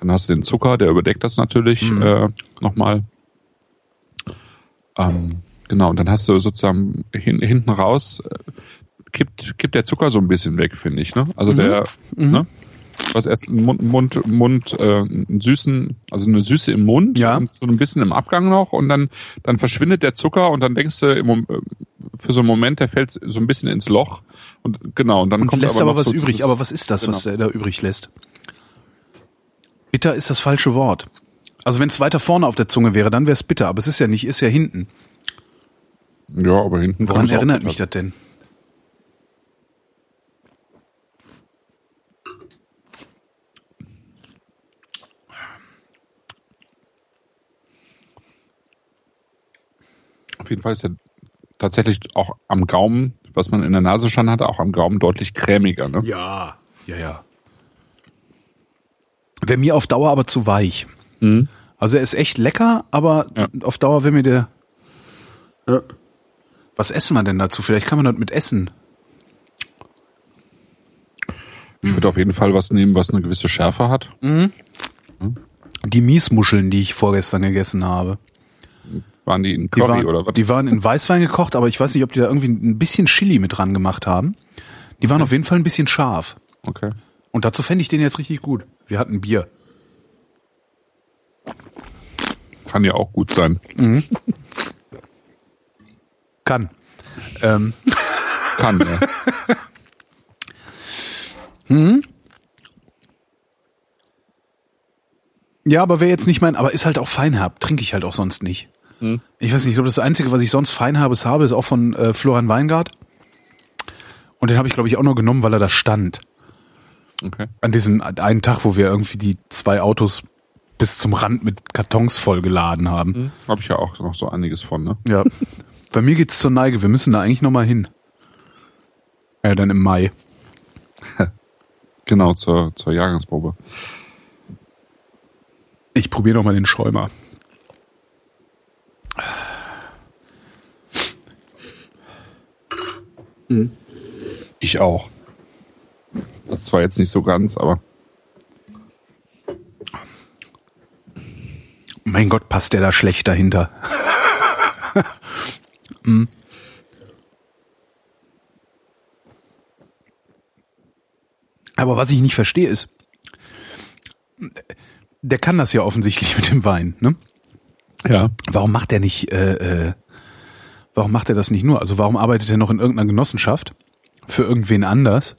dann hast du den Zucker, der überdeckt das natürlich äh, nochmal. Ähm, genau, und dann hast du sozusagen hin, hinten raus, äh, kippt, kippt der Zucker so ein bisschen weg, finde ich. Ne? Also der, ne? Was erst einen Mund, Mund, Mund äh, einen süßen, also eine Süße im Mund Ja. und so ein bisschen im Abgang noch und dann, dann verschwindet der Zucker und dann denkst du im, äh, für so einen Moment, der fällt so ein bisschen ins Loch und genau, und dann Und kommt lässt aber, aber, was so übrig. dieses- Aber was ist das, was Genau. er da übrig lässt? Bitter ist das falsche Wort. Also wenn es weiter vorne auf der Zunge wäre, dann wäre es bitter. Aber es ist ja nicht, ist ja hinten. Ja, aber hinten Woran erinnert mich das denn? Auf jeden Fall ist er tatsächlich auch am Gaumen, was man in der Nase schon hatte, auch am Gaumen deutlich cremiger. Ne? Ja. Ja, ja. Wäre mir auf Dauer aber zu weich. Mhm. Also er ist echt lecker, aber Ja. auf Dauer wäre mir der. Was essen wir denn dazu? Vielleicht kann man das mit essen. Ich würde auf jeden Fall was nehmen, was eine gewisse Schärfe hat. Die Miesmuscheln, die ich vorgestern gegessen habe. Waren die in Die Curry waren, oder was? die waren in Weißwein gekocht, aber ich weiß nicht, ob die da irgendwie ein bisschen Chili mit dran gemacht haben. Die waren auf jeden Fall ein bisschen scharf. okay. Und dazu fände ich den jetzt richtig gut. Wir hatten Bier. Kann ja auch gut sein. Kann. Ähm, Kann, ja. ja, aber wäre jetzt nicht mein, aber ist halt auch feinherb. Trinke ich halt auch sonst nicht. Ich weiß nicht, ich glaube, das Einzige, was ich sonst feinherbes habe, ist auch von äh, Florian Weingart. Und den habe ich, glaube ich, auch nur genommen, weil er da stand. Okay. An diesem einen Tag, wo wir irgendwie die zwei Autos bis zum Rand mit Kartons vollgeladen haben. Hm. Habe ich ja auch noch so einiges von, ne? Ja. Bei mir geht's zur Neige. Wir müssen da eigentlich noch mal hin. Ja, dann im Mai. Genau, zur, zur Jahrgangsprobe. Ich probiere noch mal den Schäumer. Ich auch. Das war jetzt nicht so ganz, aber. Mein Gott, passt der da schlecht dahinter. mm. Aber was ich nicht verstehe ist, der kann das ja offensichtlich mit dem Wein, ne? Ja. Warum macht er nicht, äh, äh, warum macht er das nicht nur? Also warum arbeitet er noch in irgendeiner Genossenschaft für irgendwen anders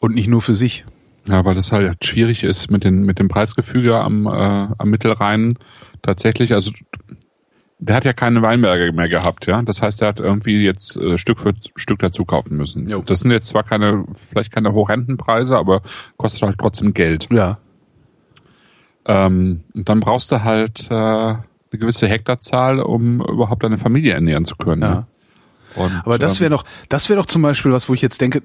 und nicht nur für sich? Ja, weil das halt schwierig ist mit, den, mit dem Preisgefüge am, äh, am Mittelrhein tatsächlich. Also der hat ja keine Weinberge mehr gehabt, ja. Das heißt, er hat irgendwie jetzt äh, Stück für Stück dazu kaufen müssen. Jo. Das sind jetzt zwar keine, vielleicht keine Hochrentenpreise, aber kostet halt trotzdem Geld. Ja. Ähm, und dann brauchst du halt äh, eine gewisse Hektarzahl, um überhaupt deine Familie ernähren zu können. Ja. Und, aber das wäre ähm, doch, das wäre doch zum Beispiel was, wo ich jetzt denke,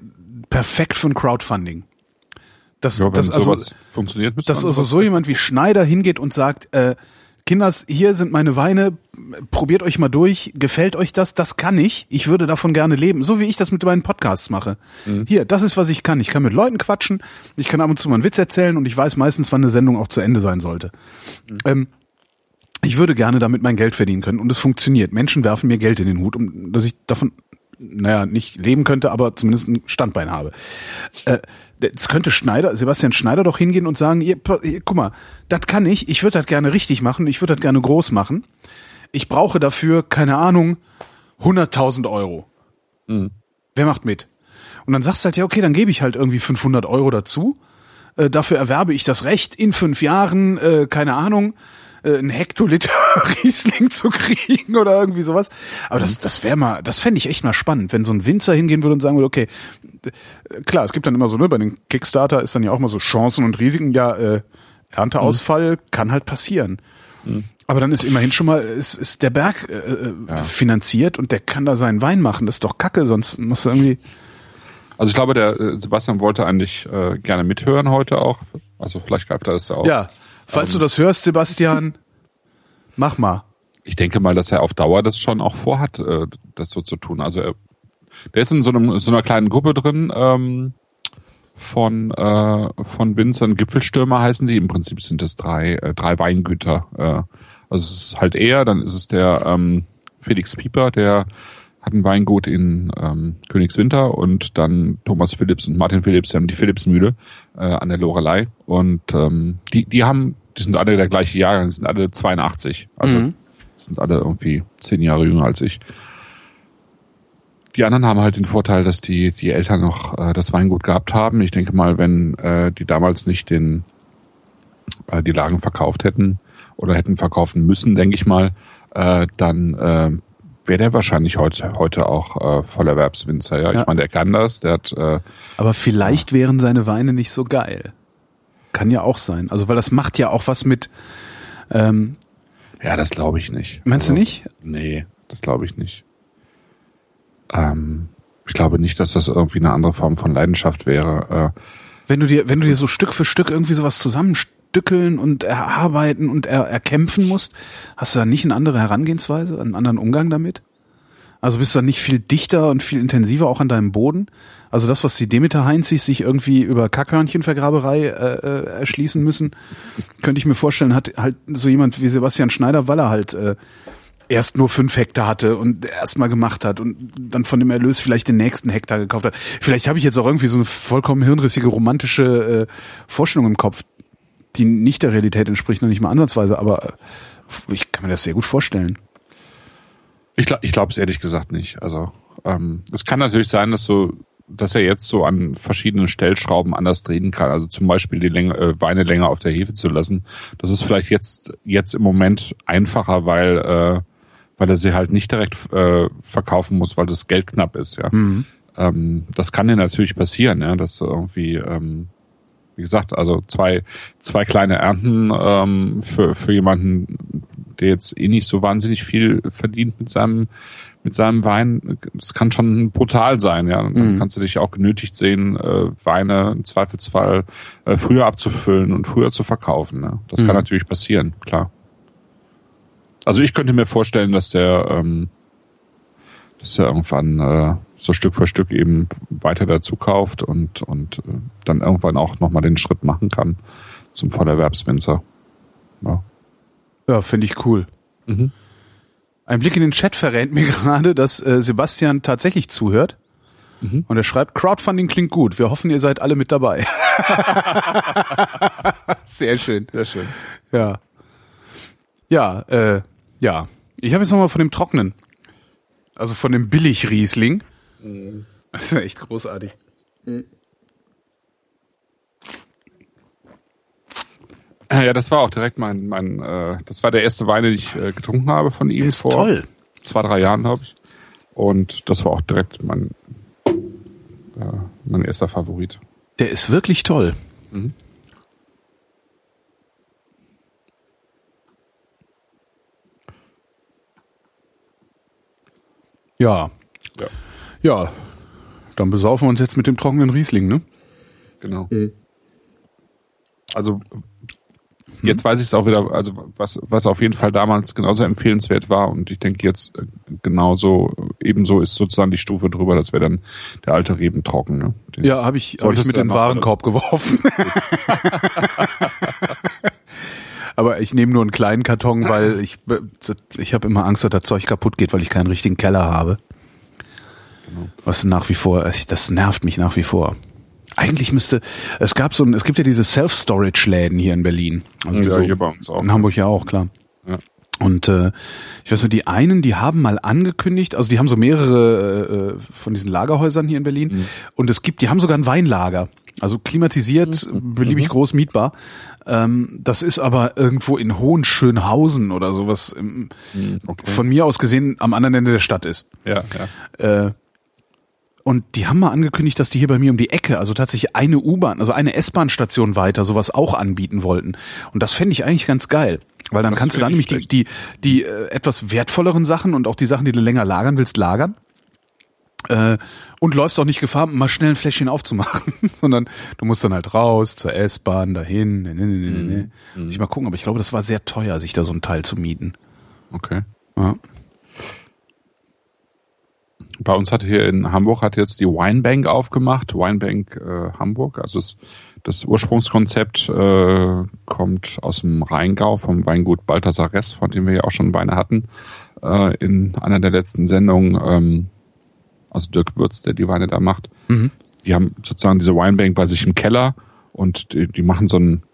perfekt für ein Crowdfunding. Das, ja, das also, funktioniert, dass also so jemand wie Schneider hingeht und sagt, äh, Kinders, hier sind meine Weine, probiert euch mal durch, gefällt euch das, das kann ich, ich würde davon gerne leben, so wie ich das mit meinen Podcasts mache. Mhm. Hier, das ist, was ich kann. Ich kann mit Leuten quatschen, ich kann ab und zu mal einen Witz erzählen und ich weiß meistens, wann eine Sendung auch zu Ende sein sollte. Mhm. Ähm, ich würde gerne damit mein Geld verdienen können und es funktioniert. Menschen werfen mir Geld in den Hut, um dass ich davon naja, nicht leben könnte, aber zumindest ein Standbein habe. Äh, jetzt könnte Schneider, Sebastian Schneider doch hingehen und sagen, hier, hier, guck mal, das kann ich, ich würde das gerne richtig machen, ich würde das gerne groß machen. Ich brauche dafür, keine Ahnung, 100.000 Euro. Mhm. Wer macht mit? Und dann sagst du halt, ja, okay, dann gebe ich halt irgendwie 500 Euro dazu. Äh, dafür erwerbe ich das Recht, in fünf Jahren, äh, keine Ahnung, äh, ein Hektoliter Riesling zu kriegen oder irgendwie sowas. Aber das, mhm. das wäre mal, das fände ich echt mal spannend, wenn so ein Winzer hingehen würde und sagen würde, okay, klar, es gibt dann immer so, ne, bei den Kickstarter ist dann ja auch mal so Chancen und Risiken, ja, äh, Ernteausfall mhm. kann halt passieren. Mhm. Aber dann ist immerhin schon mal, ist, ist der Berg äh, äh, ja. finanziert und der kann da seinen Wein machen. Das ist doch Kacke, sonst muss er irgendwie. Also ich glaube, der äh, Sebastian wollte eigentlich äh, gerne mithören heute auch. Also vielleicht greift er das ja auch. Ja, Falls ähm, du das hörst, Sebastian, mach mal. Ich denke mal, dass er auf Dauer das schon auch vorhat, äh, das so zu tun. Also er, der ist in so, einem, so einer kleinen Gruppe drin ähm, von äh, von Winzern. Gipfelstürmer heißen die. Im Prinzip sind das drei äh, drei Weingüter. Äh, also es ist halt er, dann ist es der ähm, Felix Pieper, der hat ein Weingut in ähm, Königswinter und dann Thomas Phillips und Martin Phillips, die haben die Philippsmühle äh, an der Lorelei und ähm, die, die haben, die sind alle der gleiche Jahrgang, die sind alle 82, also mhm. sind alle irgendwie zehn Jahre jünger als ich. Die anderen haben halt den Vorteil, dass die, die Eltern noch äh, das Weingut gehabt haben. Ich denke mal, wenn äh, die damals nicht den, äh, die Lagen verkauft hätten oder hätten verkaufen müssen, denke ich mal, äh, dann äh, wäre der wahrscheinlich heute, heute auch äh, Vollerwerbswinzer. Ja? ja. Ich meine, der kann das, der hat. Äh, Aber vielleicht ja. wären seine Weine nicht so geil. Kann ja auch sein. Also weil das macht ja auch was mit. Ähm, ja, das glaube ich nicht. Meinst also, du nicht? Nee, das glaube ich nicht. Ähm, ich glaube nicht, dass das irgendwie eine andere Form von Leidenschaft wäre. Äh, wenn du dir, wenn du dir so Stück für Stück irgendwie sowas zusammenstückeln und erarbeiten und er, erkämpfen musst, hast du da nicht eine andere Herangehensweise, einen anderen Umgang damit? Also bist du dann nicht viel dichter und viel intensiver auch an deinem Boden? Also das, was die Demeter Heinzis sich irgendwie über Kackhörnchenvergraberei äh, äh, erschließen müssen, könnte ich mir vorstellen, hat halt so jemand wie Sebastian Schneider, weil er halt äh, erst nur fünf Hektar hatte und erst mal gemacht hat und dann von dem Erlös vielleicht den nächsten Hektar gekauft hat. Vielleicht habe ich jetzt auch irgendwie so eine vollkommen hirnrissige romantische äh, Vorstellung im Kopf, die nicht der Realität entspricht, noch nicht mal ansatzweise, aber äh, ich kann mir das sehr gut vorstellen. Ich glaube ich glaube es ehrlich gesagt nicht. Also ähm, es kann natürlich sein, dass so dass er jetzt so an verschiedenen Stellschrauben anders drehen kann. Also zum Beispiel die Länge, äh, Weine länger auf der Hefe zu lassen. Das ist vielleicht jetzt jetzt im Moment einfacher, weil äh, weil er sie halt nicht direkt äh, verkaufen muss, weil das Geld knapp ist, ja. Mhm. Ähm, das kann dir natürlich passieren, ja, dass irgendwie, ähm, wie gesagt, also zwei, zwei kleine Ernten ähm, für, für jemanden, der jetzt eh nicht so wahnsinnig viel verdient mit seinem, mit seinem Wein, das kann schon brutal sein, ja. Dann mhm. kannst du dich auch genötigt sehen, äh, Weine im Zweifelsfall äh, früher abzufüllen und früher zu verkaufen. Ne? Das mhm. kann natürlich passieren, klar. Also ich könnte mir vorstellen, dass der, ähm, dass der irgendwann äh, so Stück für Stück eben weiter dazu kauft und, und äh, dann irgendwann auch nochmal den Schritt machen kann zum Vollerwerbswinzer. Ja, ja finde ich cool. Mhm. Ein Blick in den Chat verrät mir gerade, dass äh, Sebastian tatsächlich zuhört. Mhm. Und er schreibt, Crowdfunding klingt gut. Wir hoffen, ihr seid alle mit dabei. sehr schön. Sehr schön. Ja. Ja, äh, ja. Ich habe jetzt nochmal von dem Trocknen. Also von dem Billig-Riesling. Mhm. Das ist echt großartig. Mhm. Ja, das war auch direkt mein, mein äh, das war der erste Wein, den ich äh, getrunken habe von ihm ist vor toll. zwei, drei Jahren, glaube ich. Und das war auch direkt mein, äh, mein erster Favorit. Der ist wirklich toll. Mhm. Ja. Ja. Ja. Dann besaufen wir uns jetzt mit dem trockenen Riesling, ne? Genau. Mhm. Also Jetzt weiß ich es auch wieder, also was, was auf jeden Fall damals genauso empfehlenswert war und ich denke jetzt äh, genauso, ebenso ist sozusagen die Stufe drüber, das wäre dann der alte Reben trocken. Ne? Den ja, habe ich, hab ich mit in den Warenkorb geworfen. Aber ich nehme nur einen kleinen Karton, weil ich, ich habe immer Angst, dass das Zeug kaputt geht, weil ich keinen richtigen Keller habe. Genau. Was nach wie vor, das nervt mich nach wie vor. Eigentlich müsste, es gab so ein, es gibt ja diese Self-Storage-Läden hier in Berlin. Also ja, so, hier bei uns auch. In Hamburg ja auch, klar. Ja. Und äh, ich weiß nur, die einen, die haben mal angekündigt, also die haben so mehrere äh, von diesen Lagerhäusern hier in Berlin mhm. und es gibt, die haben sogar ein Weinlager, also klimatisiert, mhm. beliebig mhm. groß mietbar. Ähm, das ist aber irgendwo in Hohenschönhausen oder sowas im, mhm, okay. von mir aus gesehen am anderen Ende der Stadt ist. Ja, ja. Äh, und die haben mal angekündigt, dass die hier bei mir um die Ecke, also tatsächlich eine U-Bahn, also eine S-Bahn-Station weiter, sowas auch anbieten wollten. Und das fände ich eigentlich ganz geil. Weil dann das kannst du dann nämlich die, die, die äh, etwas wertvolleren Sachen und auch die Sachen, die du länger lagern willst, lagern. Äh, und läufst auch nicht Gefahr, mal schnell ein Fläschchen aufzumachen, sondern du musst dann halt raus zur S-Bahn, dahin. Ne, ne, ne, ne, ne. Mhm. Ich mal gucken, aber ich glaube, das war sehr teuer, sich da so ein Teil zu mieten. Okay. Ja. Bei uns hat hier in Hamburg hat jetzt die Winebank aufgemacht, Winebank äh, Hamburg. Also es, das Ursprungskonzept äh, kommt aus dem Rheingau vom Weingut Balthasar Ress, von dem wir ja auch schon Weine hatten äh, in einer der letzten Sendungen. Ähm, also Dirk Würz, der die Weine da macht. Mhm. Die haben sozusagen diese Winebank bei sich im Keller und die, die machen so ein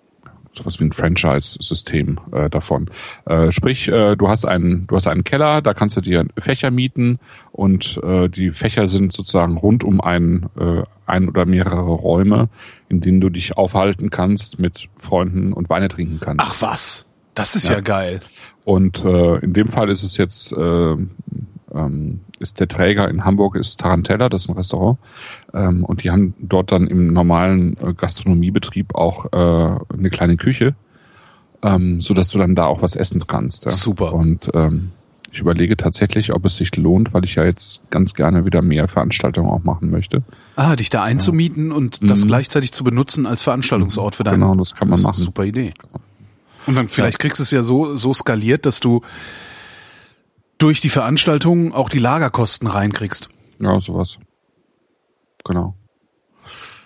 sowas wie ein Franchise-System äh, davon. Äh, sprich, äh, du hast einen, du hast einen Keller, da kannst du dir Fächer mieten und äh, die Fächer sind sozusagen rund um einen, äh, ein oder mehrere Räume, in denen du dich aufhalten kannst mit Freunden und Weine trinken kannst. Ach was, das ist ja, ja geil. Und äh, in dem Fall ist es jetzt äh, ähm, ist der Träger in Hamburg ist Tarantella, das ist ein Restaurant. Ähm, und die haben dort dann im normalen äh, Gastronomiebetrieb auch äh, eine kleine Küche, ähm, so dass du dann da auch was essen kannst. Ja? Super. Und ähm, ich überlege tatsächlich, ob es sich lohnt, weil ich ja jetzt ganz gerne wieder mehr Veranstaltungen auch machen möchte. Ah, dich da einzumieten ja. und das mhm. gleichzeitig zu benutzen als Veranstaltungsort für deinen. Genau, das kann man machen. Super Idee. Und dann vielleicht kriegst du es ja so, so skaliert, dass du durch die Veranstaltung auch die Lagerkosten reinkriegst. Ja, sowas. Genau.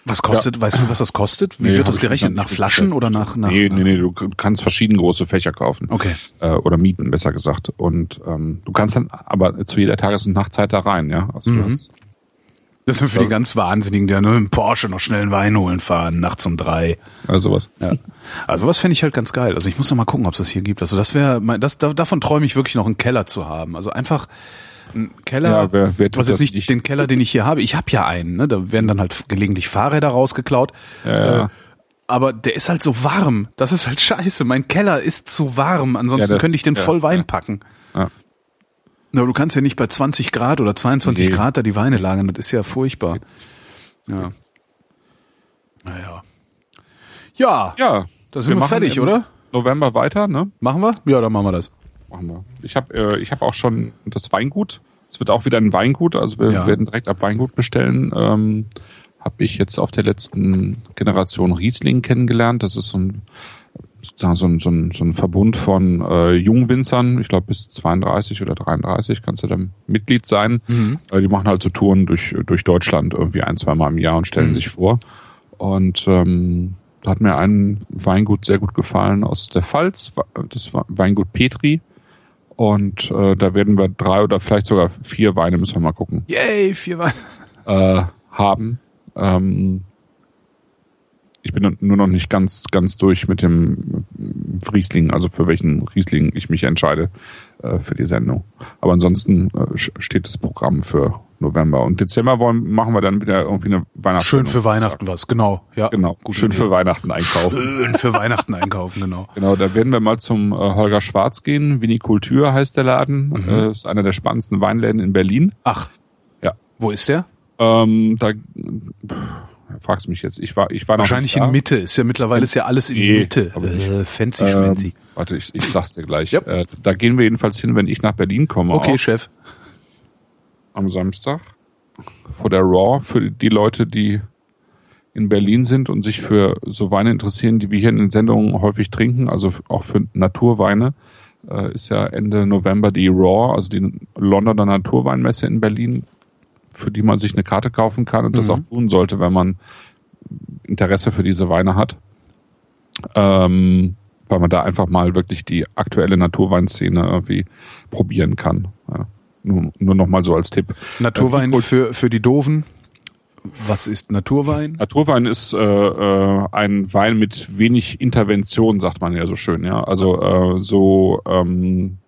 Was kostet, ja. weißt du, was das kostet? Wie nee, wird das gerechnet? Nach Flaschen oder nach, nach? Nee, nee, nee, du kannst verschiedene große Fächer kaufen. Okay. Äh, oder mieten, besser gesagt. Und ähm, du kannst dann aber zu jeder Tages- und Nachtzeit da rein, ja. Also mhm. du hast das sind für die ganz Wahnsinnigen, die ja nur im Porsche noch schnell einen Wein holen fahren, nachts um drei. Also sowas. Ja. Also sowas fände ich halt ganz geil. Also ich muss noch mal gucken, ob es das hier gibt. Also das wäre, das, davon träume ich wirklich noch einen Keller zu haben. Also einfach ein Keller, ja, wer, wer was jetzt nicht, nicht, den Keller, den ich hier habe. Ich habe ja einen, ne? Da werden dann halt gelegentlich Fahrräder rausgeklaut. Ja. Äh, aber der ist halt so warm. Das ist halt scheiße. Mein Keller ist zu warm. Ansonsten ja, das, könnte ich den voll Wein packen. Ja. Na, du kannst ja nicht bei 20 Grad oder 22 nee. Grad da die Weine lagern, das ist ja furchtbar. Ja. Naja. Ja. Ja. Da sind wir, wir fertig, oder? November weiter, ne? Machen wir? Ja, dann machen wir das. Machen wir. Ich habe äh, ich hab auch schon das Weingut. Es wird auch wieder ein Weingut, also wir ja. werden direkt ab Weingut bestellen. Ähm, habe ich jetzt auf der letzten Generation Riesling kennengelernt. Das ist so ein sozusagen so ein, so ein, so ein Verbund von äh, Jungwinzern, ich glaube bis 32 oder 33 kannst du da Mitglied sein. Mhm. Äh, die machen halt so Touren durch, durch Deutschland irgendwie ein, zwei Mal im Jahr und stellen mhm. sich vor. Und ähm, da hat mir ein Weingut sehr gut gefallen aus der Pfalz, das Weingut Petri. Und äh, da werden wir drei oder vielleicht sogar vier Weine, müssen wir mal gucken. Yay, vier Weine. Äh, haben. Ähm, ich bin nur noch nicht ganz, ganz durch mit dem Riesling, also für welchen Riesling ich mich entscheide äh, für die Sendung. Aber ansonsten äh, steht das Programm für November. Und Dezember wollen, machen wir dann wieder irgendwie eine Weihnachten. Schön für Weihnachten was, genau. Ja. Genau. Schön Idee. für Weihnachten einkaufen. Schön für Weihnachten einkaufen, genau. Genau, da werden wir mal zum äh, Holger Schwarz gehen. Vinikultur heißt der Laden. Mhm. Äh, ist einer der spannendsten Weinläden in Berlin. Ach. Ja. Wo ist der? Ähm, da fragst mich jetzt. Ich war, ich war wahrscheinlich in Mitte. Ist ja mittlerweile ist ja alles in nee, Mitte. Äh, fancy ähm, schmancy. Warte, ich, ich sag's dir gleich. Yep. Äh, da gehen wir jedenfalls hin, wenn ich nach Berlin komme. Okay, auch. Chef. Am Samstag vor der Raw für die Leute, die in Berlin sind und sich für so Weine interessieren, die wir hier in den Sendungen häufig trinken, also auch für Naturweine, äh, ist ja Ende November die Raw, also die Londoner Naturweinmesse in Berlin für die man sich eine Karte kaufen kann und mhm. das auch tun sollte, wenn man Interesse für diese Weine hat. Ähm, weil man da einfach mal wirklich die aktuelle Naturweinszene irgendwie probieren kann. Ja. Nur, nur noch mal so als Tipp. Naturwein äh, für, für die Doofen. Was ist Naturwein? Naturwein ist äh, äh, ein Wein mit wenig Intervention, sagt man ja so schön. Ja, also äh, so ähm,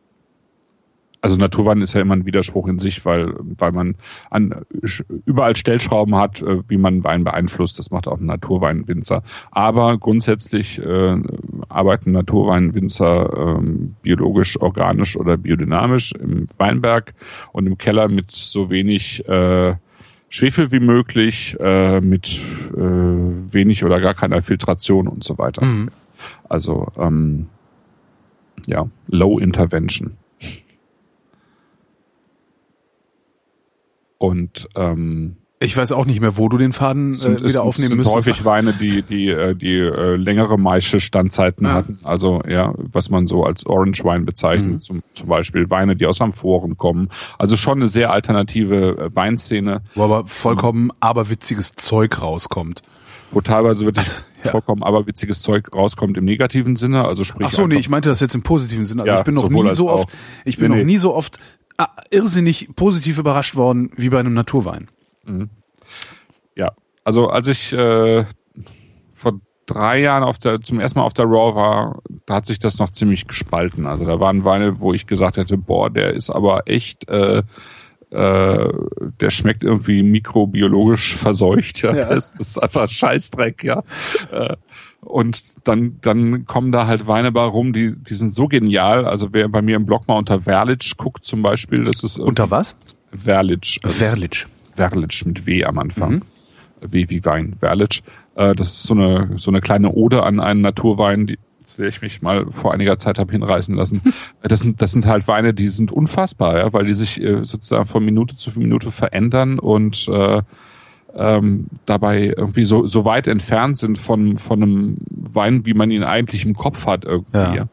also Naturwein ist ja immer ein Widerspruch in sich, weil, weil man an, überall Stellschrauben hat, äh, wie man Wein beeinflusst. Das macht auch ein Naturweinwinzer. Aber grundsätzlich äh, arbeiten Naturweinwinzer äh, biologisch, organisch oder biodynamisch im Weinberg und im Keller mit so wenig äh, Schwefel wie möglich, äh, mit äh, wenig oder gar keiner Filtration und so weiter. Mhm. Also ähm, ja, Low Intervention. Und ähm, ich weiß auch nicht mehr, wo du den Faden äh, sind, wieder aufnehmen müsstest. häufig Weine, die die äh, die äh, längere Maische Standzeiten ja. hatten. Also ja, was man so als Orange Wein bezeichnet, mhm. zum, zum Beispiel Weine, die aus Amphoren kommen. Also schon eine sehr alternative äh, Weinszene. Wo aber vollkommen aberwitziges Zeug rauskommt. Wo teilweise wirklich ja. vollkommen aberwitziges Zeug rauskommt im negativen Sinne. Also sprich. Ach so, nee, ich meinte das jetzt im positiven Sinne. Also ja, ich bin noch nie so oft, ich bin nee, noch nie so oft irrsinnig positiv überrascht worden wie bei einem Naturwein. Mhm. Ja, also als ich äh, vor drei Jahren auf der zum ersten Mal auf der Raw war, da hat sich das noch ziemlich gespalten. Also da waren Weine, wo ich gesagt hätte, boah, der ist aber echt äh, äh, der schmeckt irgendwie mikrobiologisch verseucht, ja. ja. Das, das, ist einfach Scheißdreck, ja. Und dann, dann kommen da halt Weine bei rum, die, die sind so genial. Also wer bei mir im Blog mal unter Verlic guckt zum Beispiel, das ist unter was? Verlic. Also Verlic. Verlic mit W am Anfang. Mhm. W wie Wein, Verlic. Äh, das ist so eine so eine kleine Ode an einen Naturwein, die, zu der ich mich mal vor einiger Zeit habe hinreißen lassen. Das sind, das sind halt Weine, die sind unfassbar, ja, weil die sich äh, sozusagen von Minute zu Minute verändern und äh, ähm, dabei irgendwie so, so weit entfernt sind von, von einem Wein, wie man ihn eigentlich im Kopf hat irgendwie. Ja.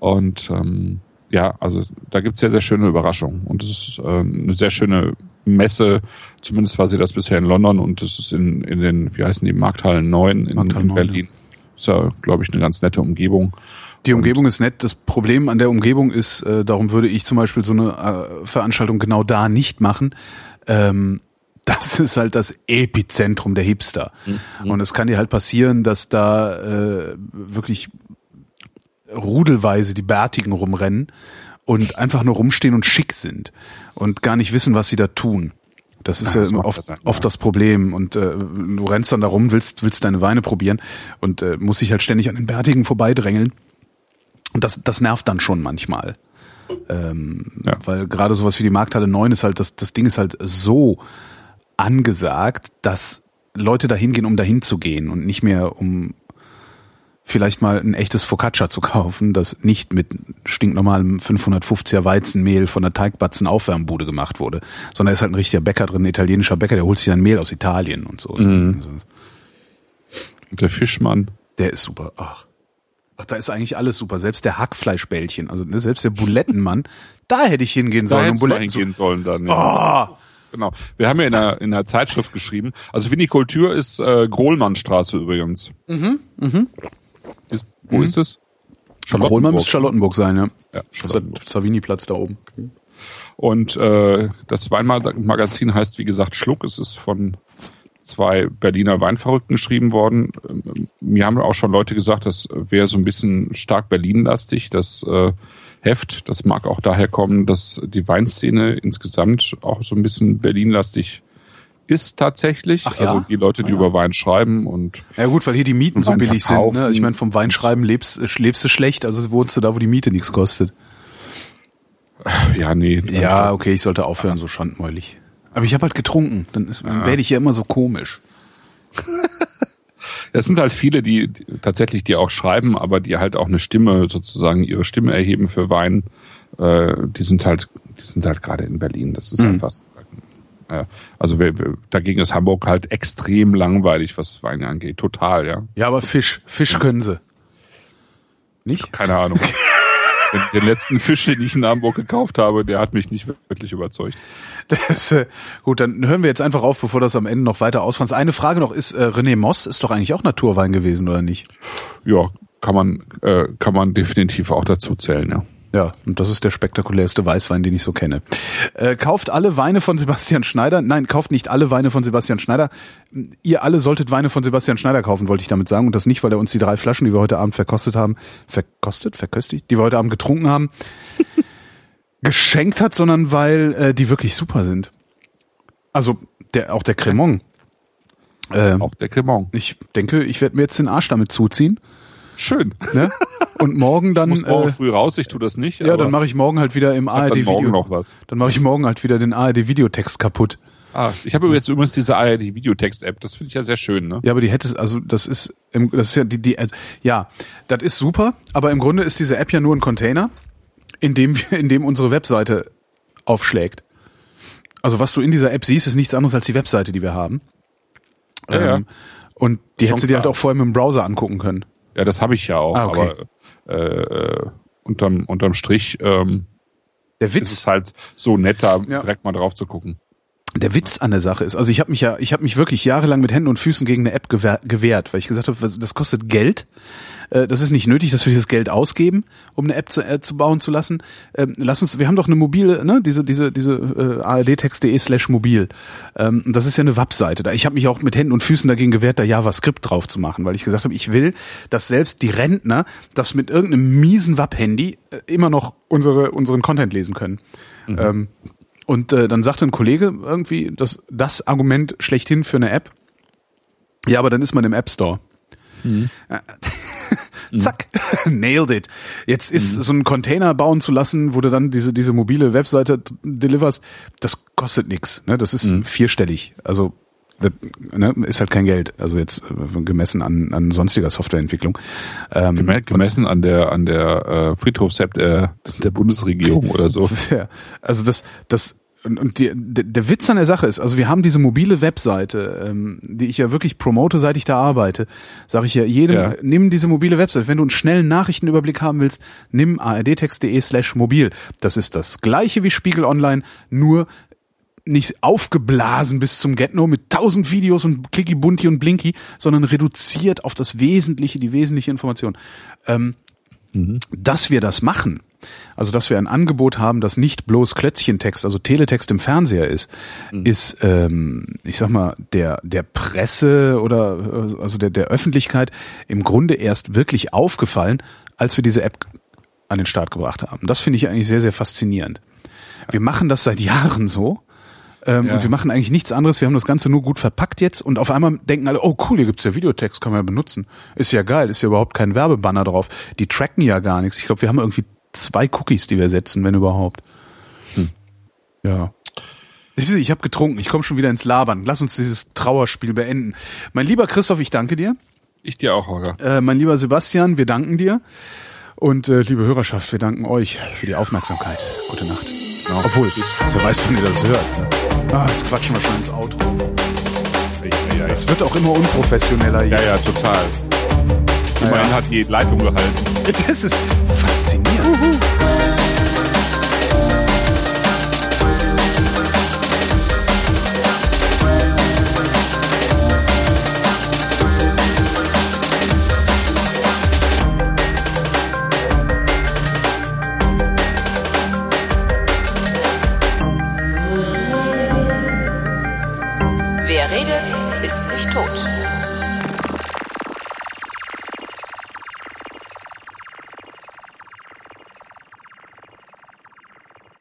Und ähm, ja, also da gibt's sehr, sehr schöne Überraschungen. Und es ist äh, eine sehr schöne Messe, zumindest war sie das bisher in London und es ist in, in den, wie heißen die, Markthallen 9 in, Markthallen in Berlin. 9, Ist ja, glaube ich, eine ganz nette Umgebung. Die Umgebung und ist nett. Das Problem an der Umgebung ist, äh, darum würde ich zum Beispiel so eine äh, Veranstaltung genau da nicht machen. Ähm, das ist halt das Epizentrum der Hipster. Mhm. Und es kann dir halt passieren, dass da äh, wirklich rudelweise die Bärtigen rumrennen und einfach nur rumstehen und schick sind und gar nicht wissen, was sie da tun. Das ist ja, ja oft, sein, oft das Problem. Und äh, du rennst dann da rum, willst, willst deine Weine probieren und äh, musst dich halt ständig an den Bärtigen vorbeidrängeln. Und das, das nervt dann schon manchmal. Ähm, ja. Weil gerade sowas wie die Markthalle 9 ist halt, das, das Ding ist halt so angesagt, dass Leute dahin gehen, um dahin zu gehen und nicht mehr um vielleicht mal ein echtes Focaccia zu kaufen, das nicht mit stinknormalem 550er Weizenmehl von der Teigbatzen Aufwärmbude gemacht wurde, sondern ist halt ein richtiger Bäcker drin, ein italienischer Bäcker, der holt sich sein Mehl aus Italien und so. Mhm. Also, der Fischmann. Der ist super. Ach. Ach, da ist eigentlich alles super. Selbst der Hackfleischbällchen, also ne, selbst der Bulettenmann, da hätte ich hingehen Da sollen. um mal Buletten zu- hingehen sollen dann. Ja. Oh, Genau. Wir haben ja in der, in der Zeitschrift geschrieben. Also Vinikultur ist äh, Grohlmannstraße übrigens. Mhm, mhm. Ist, wo ist es? Rollmann müsste Charlottenburg sein, ja. Ja, Das ist Charlottenburg. der Savini-Platz da oben. Und äh, das Weinmagazin heißt, wie gesagt, Schluck. Es ist von zwei Berliner Weinverrückten geschrieben worden. Ähm, Mir haben auch schon Leute gesagt, das wäre so ein bisschen stark Berlin-lastig, das äh, Heft. Das mag auch daher kommen, dass die Weinszene insgesamt auch so ein bisschen Berlin-lastig ist tatsächlich. Ach ja? Also die Leute, die Ah ja. über Wein schreiben und Ja gut, weil hier die Mieten so billig sind. Ne? Ich meine, vom Weinschreiben lebst, lebst du schlecht, also wohnst du da, wo die Miete nichts kostet. ja, nee. Ja, okay, ich sollte aufhören, so schandmäulig. Aber ich habe halt getrunken, dann, ist- dann werde ich ja immer so komisch. Es sind halt viele, die, die tatsächlich die auch schreiben, aber die halt auch eine Stimme sozusagen ihre Stimme erheben für Wein. Äh, die sind halt, die sind halt gerade in Berlin. Das ist einfach. Äh, also wir, wir, dagegen ist Hamburg halt extrem langweilig, was Wein angeht. Total, ja. Ja, aber Fisch, Fisch können sie. Nicht? Keine Ahnung. den, letzten Fisch, den ich in Hamburg gekauft habe, der hat mich nicht wirklich überzeugt. Das, äh, gut, dann hören wir jetzt einfach auf, bevor das am Ende noch weiter ausfranst. Eine Frage noch ist, äh, René Moss ist doch eigentlich auch Naturwein gewesen, oder nicht? Ja, kann man, äh, kann man definitiv auch dazu zählen, ja. Ja, und das ist der spektakulärste Weißwein, den ich so kenne. Äh, kauft alle Weine von Sebastian Schneider. Nein, kauft nicht alle Weine von Sebastian Schneider. Ihr alle solltet Weine von Sebastian Schneider kaufen, wollte ich damit sagen. Und das nicht, weil er uns die drei Flaschen, die wir heute Abend verkostet haben, verkostet, verköstigt, die wir heute Abend getrunken haben, geschenkt hat, sondern weil äh, die wirklich super sind. Also der, auch der Cremant. Äh, Auch der Cremant. ich denke, ich werde mir jetzt den Arsch damit zuziehen. Schön. Ne? Und morgen dann. Ich muss morgen äh, früh raus, ich tue das nicht. ja, dann mache ich morgen halt wieder im ARD dann morgen Video. noch was. Dann mache ich morgen halt wieder den ARD-Videotext kaputt. Ah, ich habe jetzt übrigens diese ARD-Videotext-App. Das finde ich ja sehr schön, ne? Ja, aber die hätte es, also das ist, das ist ja die, die, ja, das ist super, aber im Grunde ist diese App ja nur ein Container, in dem wir, in dem unsere Webseite aufschlägt. Also was du in dieser App siehst, ist nichts anderes als die Webseite, die wir haben. Ja, ja. Und die Schon hättest du dir halt auch vorher mit dem Browser angucken können. Ja, das habe ich ja auch. Ah, okay. Aber äh, äh, unterm, unterm Strich ähm, Der ist Witz, es halt so nett, da Ja. direkt mal drauf zu gucken. Der Witz an der Sache ist, also ich habe mich ja, ich habe mich wirklich jahrelang mit Händen und Füßen gegen eine App gewehr, gewehrt, weil ich gesagt habe, das kostet Geld. Äh, Das ist nicht nötig, dass wir dieses Geld ausgeben, um eine App zu, äh, zu bauen zu lassen. Ähm, lass uns, wir haben doch eine mobile, ne, diese diese diese äh, ardtext.de slash mobil. Ähm, das ist ja eine Webseite. Da ich habe mich auch mit Händen und Füßen dagegen gewehrt, da JavaScript drauf zu machen, weil ich gesagt habe, ich will, dass selbst die Rentner das mit irgendeinem miesen Web-Handy äh, immer noch unsere unseren Content lesen können. Ähm, und äh, dann sagte ein Kollege irgendwie, dass das Argument schlechthin für eine App. Ja, aber dann ist man im App Store. Äh, Zack, nailed it. Jetzt ist so ein Container bauen zu lassen, wo du dann diese diese mobile Webseite deliverst, das kostet nix. Ne? Das ist vierstellig. Also das, ne, ist halt kein Geld. Also jetzt äh, gemessen an, an sonstiger Softwareentwicklung. Ähm, Geme gemessen an der an der äh, Friedhofs-App der, der Bundesregierung oder so. Ja, also das, das und, und die, der, der Witz an der Sache ist, also wir haben diese mobile Webseite, ähm, die ich ja wirklich promote, seit ich da arbeite, sage ich ja jedem, Ja. nimm diese mobile Webseite. Wenn du einen schnellen Nachrichtenüberblick haben willst, nimm ardtext.de slash mobil. Das ist das gleiche wie Spiegel Online, nur nicht aufgeblasen bis zum Get-No mit tausend Videos und Clicky Bunti und Blinky, sondern reduziert auf das Wesentliche, die wesentliche Information. Ähm, Dass wir das machen, also dass wir ein Angebot haben, das nicht bloß Klötzchentext, also Teletext im Fernseher ist, ist, ähm, ich sag mal, der der Presse oder also der der Öffentlichkeit im Grunde erst wirklich aufgefallen, als wir diese App an den Start gebracht haben. Das finde ich eigentlich sehr sehr faszinierend. Wir machen das seit Jahren so. Ähm, Ja. Und wir machen eigentlich nichts anderes. Wir haben das Ganze nur gut verpackt jetzt und auf einmal denken alle, oh cool, hier gibt's ja Videotext, kann man ja benutzen. Ist ja geil, ist ja überhaupt kein Werbebanner drauf. Die tracken ja gar nichts. Ich glaube, wir haben irgendwie zwei Cookies, die wir setzen, wenn überhaupt. Hm. Ja. Siehst du, Ich habe getrunken, ich komme schon wieder ins Labern. Lass uns dieses Trauerspiel beenden. Mein lieber Christoph, ich danke dir. Ich dir auch, Holger. Äh, mein lieber Sebastian, wir danken dir. Und äh, liebe Hörerschaft, wir danken euch für die Aufmerksamkeit. Gute Nacht. Obwohl, wer weiß, wann ihr das hört. Ah, jetzt quatschen wir schon ins Auto. Es wird auch immer unprofessioneller hier. Ja, ja, total. Immerhin hat die Leitung gehalten. Das ist faszinierend.